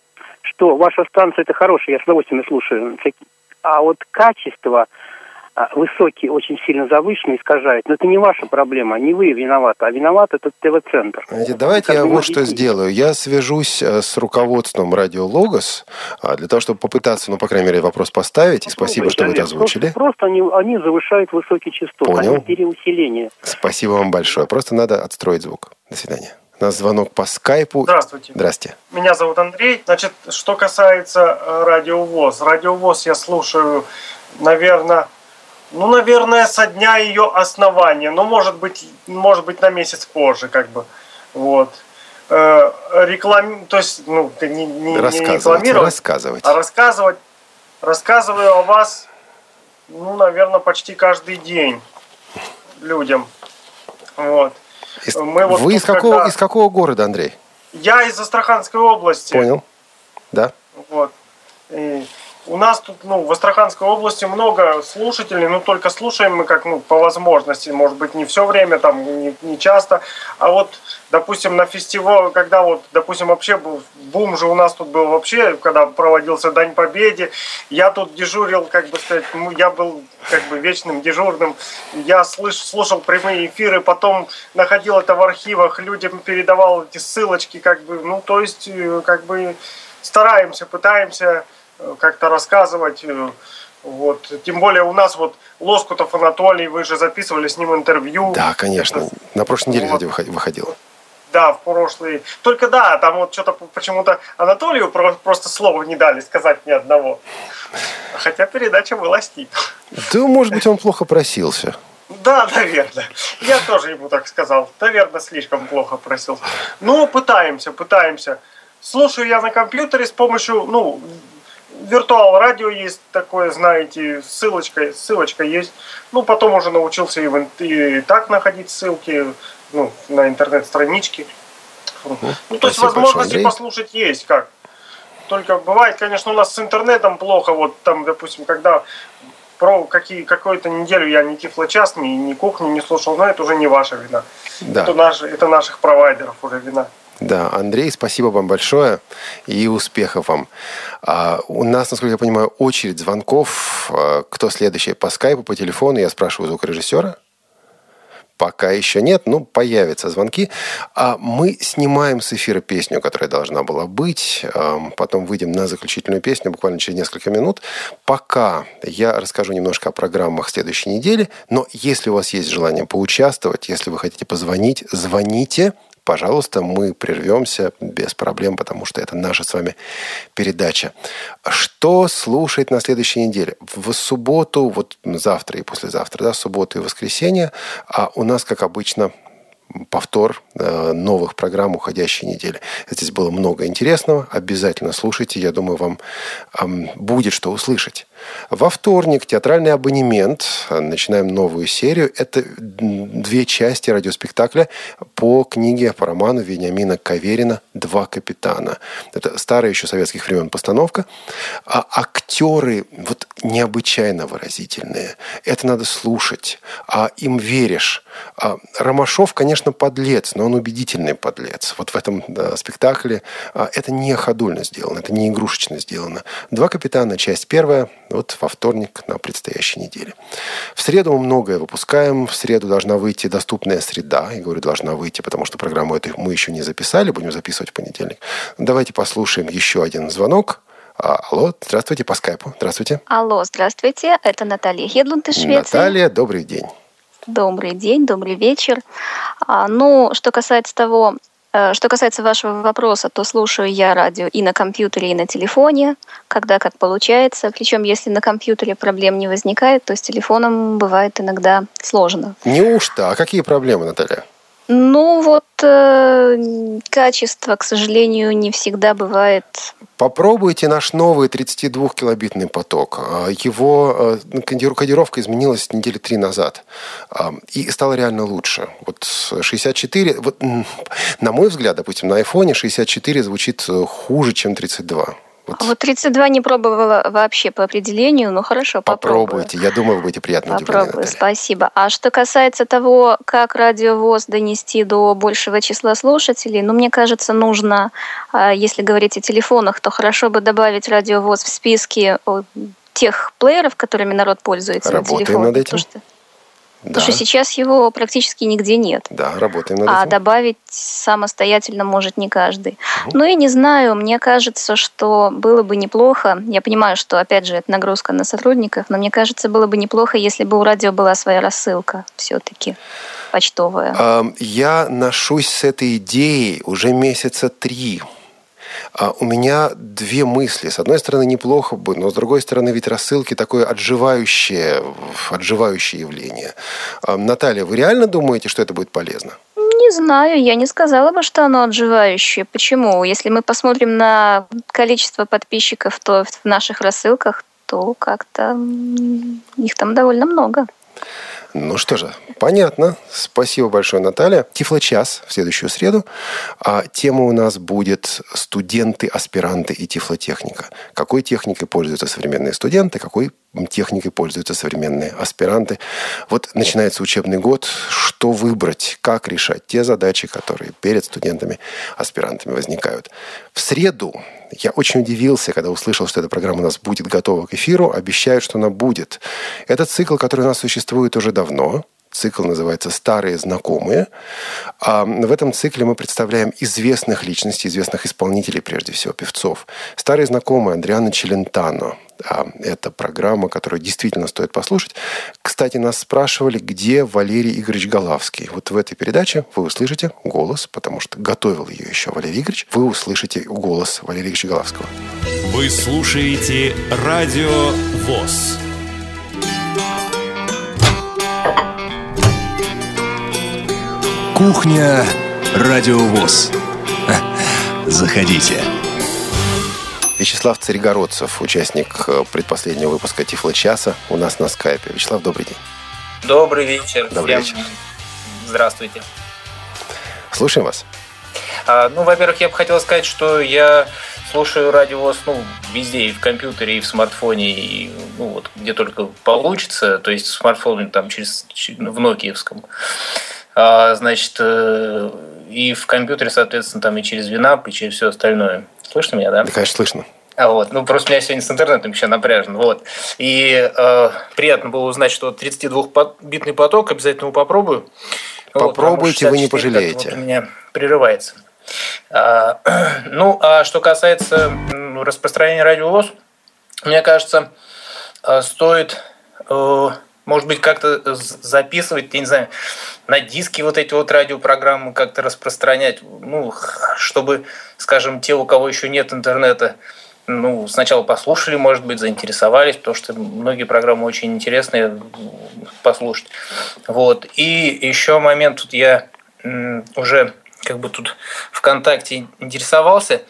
Что ваша станция это хорошая, я с удовольствием слушаю. А вот качество высокие, очень сильно завышенные искажает. Но это не ваша проблема, не вы виноваты, а виноват этот ТВ-центр. Давайте Как я вот что сделаю. Я свяжусь э, с руководством радио Логос а, для того, чтобы попытаться, ну, по крайней мере, вопрос поставить. И спасибо, что вы это Просто- озвучили. Просто, они, они завышают высокие частоты, Понял. они переусиление. Спасибо вам большое. Просто надо отстроить звук. До свидания. У нас звонок по скайпу. Здравствуйте. Здрасте. Меня зовут Андрей. Значит, что касается э, радиовоз. Радиовоз я слушаю, наверное, ну, наверное, со дня ее основания. Но, может быть, может быть, на месяц позже, как бы. Вот. Э, реклам... То есть, ну, не, не, не Рассказывайте, рекламировать, рассказывайте. а рассказывать. Рассказываю о вас, ну, наверное, почти каждый день людям. Вот. Из- мы вот Вы из какого, когда- из какого города, Андрей? Я из Астраханской области. Понял. Да. Вот. И у нас тут, ну, в Астраханской области много слушателей, но только слушаем мы как, ну, по возможности, может быть, не все время, там, не, не часто. А вот, допустим, на фестивале, когда вот, допустим, вообще бум же у нас тут был вообще, когда проводился Дань Победе, я тут дежурил, как бы сказать, ну, я был как бы вечным дежурным, я слыш, слушал прямые эфиры, потом находил это в архивах, людям передавал эти ссылочки, как бы, ну, то есть, э, как бы, стараемся, пытаемся как-то рассказывать. э, Вот. Тем более у нас вот Лоскутов Анатолий, вы же записывали с ним интервью. Да, конечно. Это- На прошлой неделе, Вот. кстати, выход- выходило. Да, в прошлый. Только да, там вот что-то почему-то Анатолию про- просто слова не дали сказать ни одного. Хотя передача была с ним. Да, может быть, он плохо просился. Да, наверное. Я тоже ему так сказал. Наверное, слишком плохо просил. Ну, пытаемся, пытаемся. Слушаю я на компьютере с помощью, ну, виртуал радио есть такое, знаете, ссылочка, ссылочка есть. Ну, потом уже научился и, в, и так находить ссылки ну, на интернет-страничке. Ну, то есть большое, возможности послушать есть как. Только бывает, конечно, у нас с интернетом плохо. Вот там, допустим, когда про какие, какую-то неделю я ни Тифлочас, ни, ни кухню не слушал, но это уже не ваша вина. Да. Это, наши, это наших провайдеров уже вина. Да, Андрей, спасибо вам большое и успехов вам. А, у нас, насколько я понимаю, очередь звонков. А, кто следующий по скайпу, по телефону? Я спрашиваю звукорежиссера. Пока еще нет, ну, появятся звонки. А мы снимаем с эфира песню, которая должна была быть. Ам, Потом выйдем на заключительную песню буквально через несколько минут. Пока я расскажу немножко о программах следующей недели. Но если у вас есть желание поучаствовать, если вы хотите позвонить, звоните. Пожалуйста, мы прервемся без проблем, потому что это наша с вами передача. Что слушать на следующей неделе? В субботу, вот завтра и послезавтра, да, субботу и воскресенье, а у нас, как обычно, повтор э, новых программ уходящей недели. Здесь было много интересного. Обязательно слушайте. Я думаю, вам ам, будет что услышать. Во вторник театральный абонемент. Начинаем новую серию. Это две части радиоспектакля по книге, по роману Вениамина Каверина «Два капитана». Это старая еще советских времен постановка. А актеры вот необычайно выразительные. Это надо слушать. А им веришь. А Ромашов, конечно, подлец, но он убедительный подлец. Вот в этом да, спектакле а, это не ходульно сделано, это не игрушечно сделано. «Два капитана», часть первая, вот во вторник на предстоящей неделе. В среду мы многое выпускаем. В среду должна выйти «Доступная среда». Я говорю, должна выйти, потому что программу эту мы еще не записали, будем записывать в понедельник. Давайте послушаем еще один звонок. А, алло, здравствуйте по скайпу. Здравствуйте. Алло, здравствуйте, это Наталья Хедлунд из Швеции. Наталья, добрый день. Добрый день, добрый вечер. А, ну, что касается того, что касается вашего вопроса, то слушаю я радио и на компьютере, и на телефоне, когда как получается. Причем, если на компьютере проблем не возникает, то с телефоном бывает иногда сложно. Неужто? А какие проблемы, Наталья? Ну вот э, качество, к сожалению, не всегда бывает. Попробуйте наш новый 32-килобитный поток. А, Его э, коди- кодировка изменилась недели три назад. А, И стало реально лучше. Вот 64... Вот, на мой взгляд, допустим, на айфоне 64 звучит э, хуже, чем 32. Вот А вот 32 не пробовала вообще по определению, но хорошо, попробую. попробуйте. Я думаю, вы будете приятно удивлены, Попробую, Наталья. спасибо. А что касается того, как радиовоз донести до большего числа слушателей, ну, мне кажется, нужно, а, если говорить о телефонах, то хорошо бы добавить радиовоз в списки тех плееров, которыми народ пользуется на Работаем телефоне. над этим. Потому что, Да, потому что сейчас его практически нигде нет. да, работаем над А этим. добавить самостоятельно может не каждый. Ну и не знаю, мне кажется, что было бы неплохо, я понимаю, что опять же это нагрузка на сотрудников, но мне кажется, было бы неплохо, если бы у радио была своя рассылка все-таки почтовая. Я ношусь с этой идеей уже месяца три. А У меня две мысли. С одной стороны, неплохо бы, но с другой стороны, ведь рассылки такое отживающее, отживающее явление. Ам, Наталья, вы реально думаете, что это будет полезно? Не знаю, я не сказала бы, что оно отживающее. Почему? Если мы посмотрим на количество подписчиков то в наших рассылках, то как-то их там довольно много. Ну что же, понятно. Спасибо большое, Наталья. Тифлочас в следующую среду. А тема у нас будет студенты, аспиранты и тифлотехника. Какой техникой пользуются современные студенты, какой техникой пользуются современные аспиранты. Вот начинается учебный год. Что выбрать? Как решать те задачи, которые перед студентами, аспирантами возникают? В среду я очень удивился, когда услышал, что эта программа у нас будет готова к эфиру. Обещают, что она будет. Это цикл, который у нас существует уже давно. Цикл называется «Старые знакомые». А в этом цикле мы представляем известных личностей, известных исполнителей, прежде всего, певцов. Старые знакомые Адриана Челентано. А, Это программа, которую действительно стоит послушать. Кстати, нас спрашивали, где Валерий Игоревич Голавский. Вот в этой передаче вы услышите голос, потому что готовил ее еще Валерий Игоревич. Вы услышите голос Валерия Игоревича Голавского. Вы слушаете Радио ВОЗ. Кухня Радио ВОЗ. Заходите. Вячеслав Царегородцев, участник э, предпоследнего выпуска Тифла часа, у нас на скайпе. Вячеслав, добрый день. Добрый вечер. Добрый Всем вечер. Здравствуйте. Слушаем вас. А, ну, во-первых, я бы хотел сказать, что я слушаю радио ВОЗ, ну, везде, и в компьютере, и в смартфоне, и ну, вот, где только получится, то есть в смартфоне там через, в Нокиевском. А, значит, э, и в компьютере, соответственно, там и через Винап, и через все остальное. Слышно меня, да? Да, конечно, слышно. А вот, ну просто у меня сегодня с интернетом еще напряжен, вот. И э, приятно было узнать, что 32-битный поток обязательно его попробую. Вот, Попробуйте, потому вы не что 64 как-то пожалеете. Вот у меня прерывается. А, ну, а что касается распространения радиовоз, мне кажется, э, стоит, э, может быть, как-то з- записывать, я не знаю, на диски вот эти вот радиопрограммы как-то распространять, ну, чтобы, скажем, те, у кого еще нет интернета, ну, сначала послушали, может быть, заинтересовались, потому что многие программы очень интересные послушать. Вот. И еще момент, тут я уже как бы тут ВКонтакте интересовался, э,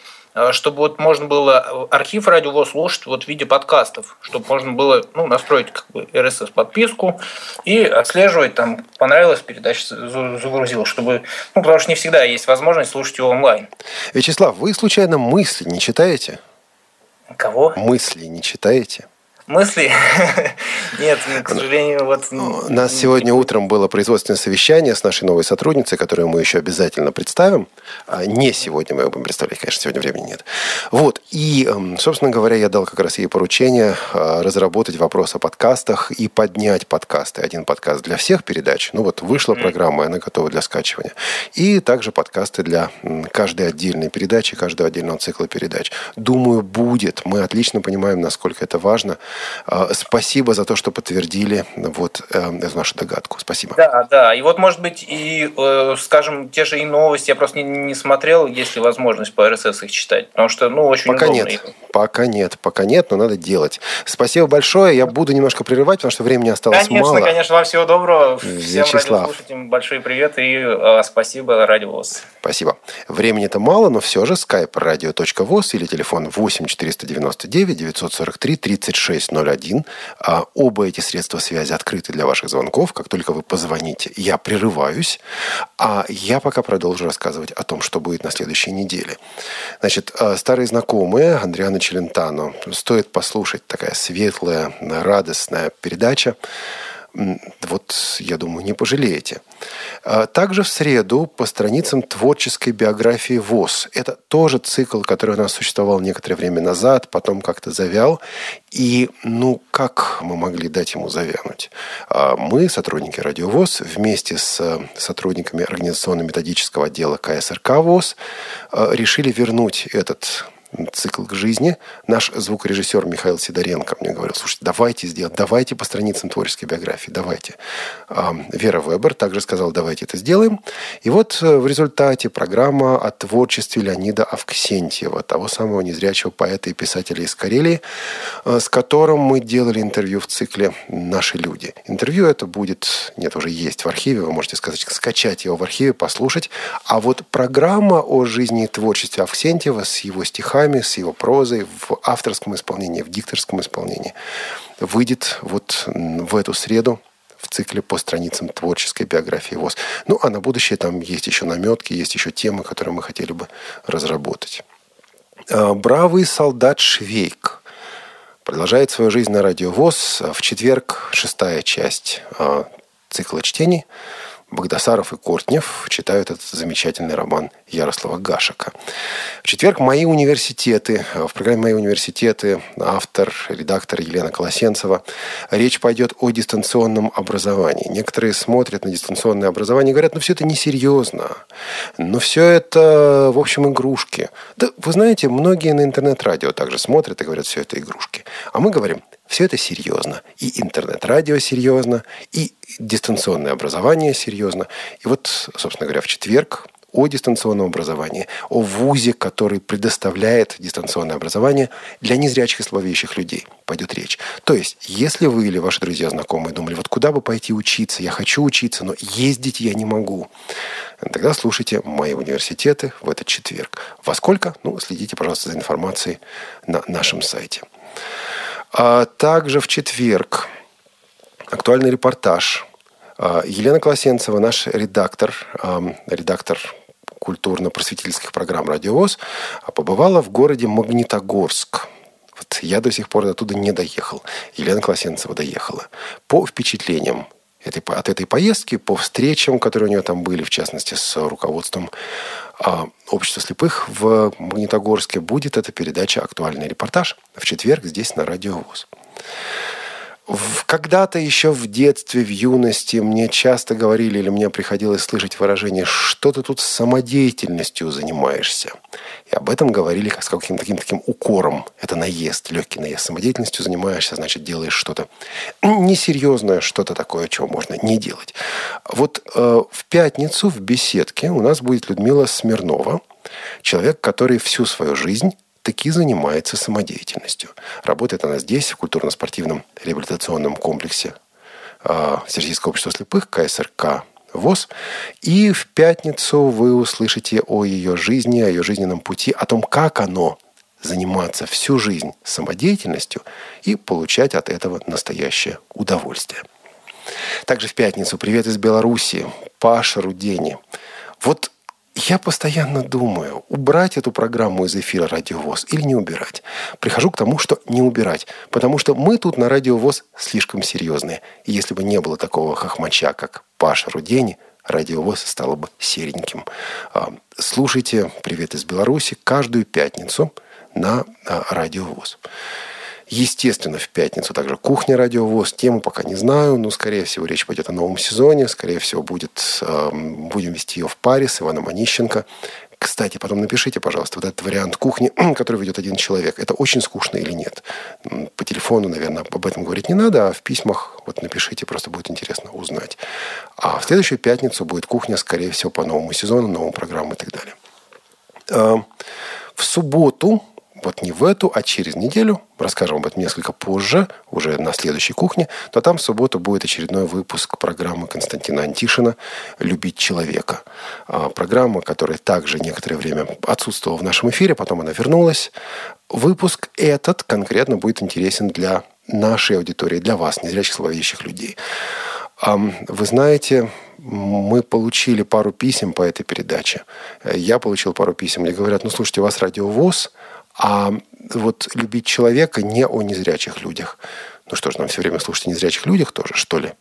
чтобы вот можно было архив радио слушать вот в виде подкастов, чтобы можно было ну, настроить как бы RSS подписку и отслеживать там понравилась передача за- загрузил, чтобы ну потому что не всегда есть возможность слушать его онлайн. Вячеслав, вы случайно мысли не читаете? Кого? Мысли не читаете? Мысли? Нет, ну, к сожалению, вот... У нас сегодня утром было производственное совещание с нашей новой сотрудницей, которую мы еще обязательно представим. А, Не сегодня мы ее будем представлять, конечно, сегодня времени нет. Вот. И, эм, собственно говоря, я дал как раз ей поручение э, разработать вопрос о подкастах и поднять подкасты. Один подкаст для всех передач. Ну вот вышла программа, и она готова для скачивания. И также подкасты для каждой отдельной передачи, каждого отдельного цикла передач. Думаю, будет. Мы отлично понимаем, насколько это важно. Э, Спасибо за то, что подтвердили вот э, эту нашу догадку. Спасибо. Да, да. И вот, может быть, и, э, скажем, те же и новости я просто не, не смотрел, есть ли возможность по RSS их читать. Потому что, ну, очень Пока удобно. нет. Пока нет. Пока нет, но надо делать. Спасибо большое. Я буду немножко прерывать, потому что времени осталось Конечно, мало. конечно, вам всего доброго. Всем Вячеслав. радиослушателям большой привет и э, спасибо, Радио ВОЗ. Спасибо. Времени-то мало, но все же skype radio.voz или телефон 8 499 943 3601. А, оба эти средства связи открыты для ваших звонков. Как только вы позвоните, я прерываюсь. А я пока продолжу рассказывать о том, что будет на следующей неделе. Значит, э, старые знакомые Андриана Челентано. Стоит послушать. Такая светлая, радостная передача. Вот, я думаю, не пожалеете. А Также в среду по страницам творческой биографии ВОЗ. Это тоже цикл, который у нас существовал некоторое время назад, потом как-то завял. И, ну, как мы могли дать ему завянуть? А Мы, сотрудники Радио ВОЗ, вместе с э, сотрудниками организационно-методического отдела КСРК ВОЗ э, решили вернуть этот цикл к жизни. Наш звукорежиссер Михаил Сидоренко мне говорил, слушайте, давайте сделать, давайте по страницам творческой биографии, давайте. Вера Вебер также сказала, давайте это сделаем. И вот э, в результате программа о творчестве Леонида Авксентьева, того самого незрячего поэта и писателя из Карелии, э, с которым мы делали интервью в цикле «Наши люди». Интервью это будет, нет, уже есть в архиве, вы можете сказать, скачать его в архиве, послушать. А вот программа о жизни и творчестве Авксентьева с его стихами, с его прозой в авторском исполнении, в дикторском исполнении выйдет вот в эту среду в цикле по страницам творческой биографии ВОЗ. Ну, а на будущее там есть еще наметки, есть еще темы, которые мы хотели бы разработать. А, Бравый солдат Швейк продолжает свою жизнь на радио ВОЗ. В четверг шестая часть а, цикла чтений. Богдасаров и Кортнев читают этот замечательный роман Ярослава Гашика. В четверг «Мои университеты». В программе «Мои университеты» автор, редактор Елена Колосенцева. Речь пойдет о дистанционном образовании. Некоторые смотрят на дистанционное образование и говорят, ну все это несерьезно. Ну все это, в общем, игрушки. Да, вы знаете, многие на интернет-радио также смотрят и говорят, все это игрушки. А мы говорим, все это серьезно. И интернет-радио серьезно, и дистанционное образование серьезно. И вот, собственно говоря, в четверг о дистанционном образовании, о ВУЗе, который предоставляет дистанционное образование для незрячих и слабовидящих людей, пойдет речь. То есть, если вы или ваши друзья, знакомые думали, вот куда бы пойти учиться, я хочу учиться, но ездить я не могу. тогда слушайте мои университеты в этот четверг. Во сколько? Ну, следите, пожалуйста, за информацией на нашем сайте. А также в четверг актуальный репортаж. А, Елена Колосенцева, наш редактор, редактор культурно-просветительских программ «Радиовоз», побывала в городе Магнитогорск. Вот я до сих пор оттуда не доехал. Елена Колосенцева доехала. По впечатлениям этой, от этой поездки, по встречам, которые у нее там были, в частности, с руководством а, общества слепых в Магнитогорске, будет эта передача «Актуальный репортаж» в четверг здесь на Радио ВОЗ. Когда-то еще в детстве, в юности мне часто говорили или мне приходилось слышать выражение «что ты тут самодеятельностью занимаешься?» И об этом говорили как с каким-то таким, таким укором. Это наезд, легкий наезд. Самодеятельностью занимаешься, значит, делаешь что-то несерьезное, что-то такое, чего можно не делать. Вот э, в пятницу в беседке у нас будет Людмила Смирнова, человек, который всю свою жизнь таки занимается самодеятельностью. Работает она здесь, в культурно-спортивном реабилитационном комплексе э, Всероссийского общества слепых, КСРК ВОЗ. И в пятницу вы услышите о ее жизни, о ее жизненном пути, о том, как оно заниматься всю жизнь самодеятельностью и получать от этого настоящее удовольствие. Также в пятницу привет из Беларуси, Паша Рудени. Вот я постоянно думаю, убрать эту программу из эфира «Радиовоз» или не убирать. Прихожу к тому, что не убирать, потому что мы тут на «Радиовоз» слишком серьезные. И если бы не было такого хохмача, как Паша Рудени, «Радиовоз» стало бы сереньким. А, слушайте «Привет из Беларуси» каждую пятницу на а, «Радиовоз». Естественно, в пятницу также кухня радиовоз. Тему пока не знаю, но, скорее всего, речь пойдет о новом сезоне. Скорее всего, будет, э, будем вести ее в паре с Иваном Онищенко. Кстати, потом напишите, пожалуйста, вот этот вариант кухни, который ведет один человек. Это очень скучно или нет? По телефону, наверное, об этом говорить не надо, а в письмах вот напишите, просто будет интересно узнать. А в следующую пятницу будет кухня, скорее всего, по новому сезону, новым программам и так далее. Э, в субботу вот не в эту, а через неделю. Расскажем об этом несколько позже, уже на следующей кухне. Но там в субботу будет очередной выпуск программы Константина Антишина «Любить человека». А, программа, которая также некоторое время отсутствовала в нашем эфире, потом она вернулась. Выпуск этот конкретно будет интересен для нашей аудитории, для вас, незрячих слабовидящих людей. Вы знаете, мы получили пару писем по этой передаче. Я получил пару писем, мне говорят, ну, слушайте, у вас радиовоз – а вот любить человека не о незрячих людях. Ну что ж, нам все время слушать о незрячих людях тоже, что ли?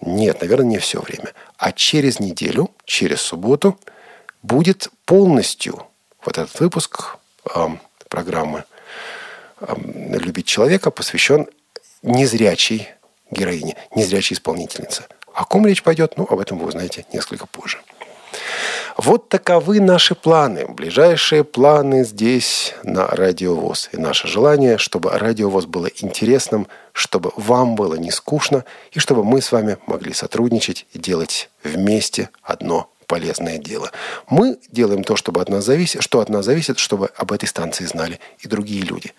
Нет, наверное, не все время. А через неделю, через субботу, будет полностью вот этот выпуск э, программы э, «Любить человека» посвящен незрячей героине, незрячей исполнительнице. О ком речь пойдет, ну, об этом вы узнаете несколько позже. Вот таковы наши планы, ближайшие планы здесь на Радиовоз. И наше желание, чтобы Радиовоз было интересным, чтобы вам было не скучно, и чтобы мы с вами могли сотрудничать и делать вместе одно полезное дело. Мы делаем то, чтобы от нас зависит, что от нас зависит, чтобы об этой станции знали и другие люди.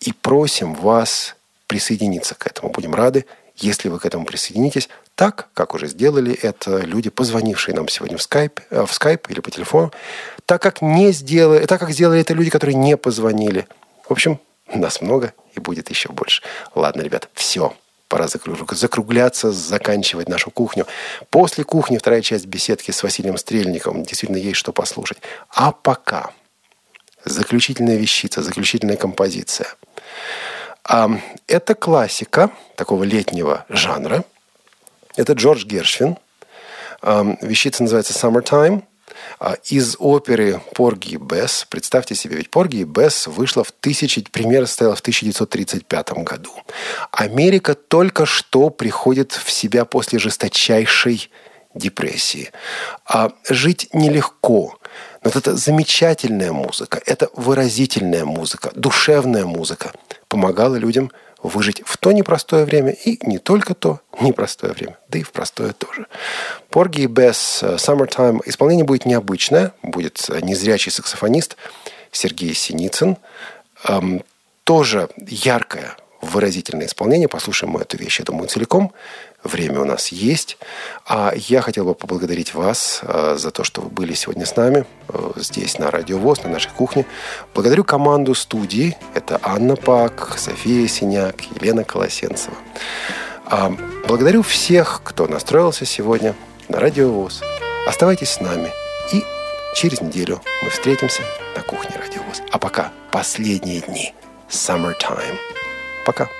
И просим вас присоединиться к этому. Будем рады, если вы к этому присоединитесь, так, как уже сделали это люди, позвонившие нам сегодня в Skype, э, в Skype или по телефону, так как, не сделали, так как сделали это люди, которые не позвонили. В общем, нас много и будет еще больше. Ладно, ребят, все. Пора закругляться, заканчивать нашу кухню. После кухни вторая часть беседки с Василием Стрельниковым. Действительно, есть что послушать. А пока заключительная вещица, заключительная композиция. Это классика такого летнего жанра – это Джордж Гершвин. Вещица называется «Summertime». А, из оперы «Порги и Бесс». Представьте себе, ведь «Порги и Бесс» вышла в тысячи, премьера состояла в 1935 году. Америка только что приходит в себя после жесточайшей депрессии. А жить нелегко. Но это замечательная музыка, это выразительная музыка, душевная музыка помогала людям – выжить в то непростое время и не только то непростое время, да и в простое тоже. Порги и Бесс Summertime исполнение будет необычное, будет незрячий саксофонист Сергей Синицын, эм, тоже яркое, выразительное исполнение. Послушаем мы эту вещь, я думаю, целиком. Время у нас есть. А я хотел бы поблагодарить вас э, за то, что вы были сегодня с нами э, здесь, на Радио ВОЗ, на нашей кухне. Благодарю команду студии. Это Анна Пак, София Синяк, Елена Колосенцева. А, благодарю всех, кто настроился сегодня на Радио ВОЗ. Оставайтесь с нами. И через неделю мы встретимся на кухне Радио ВОЗ. А пока последние дни. Summertime. Пока.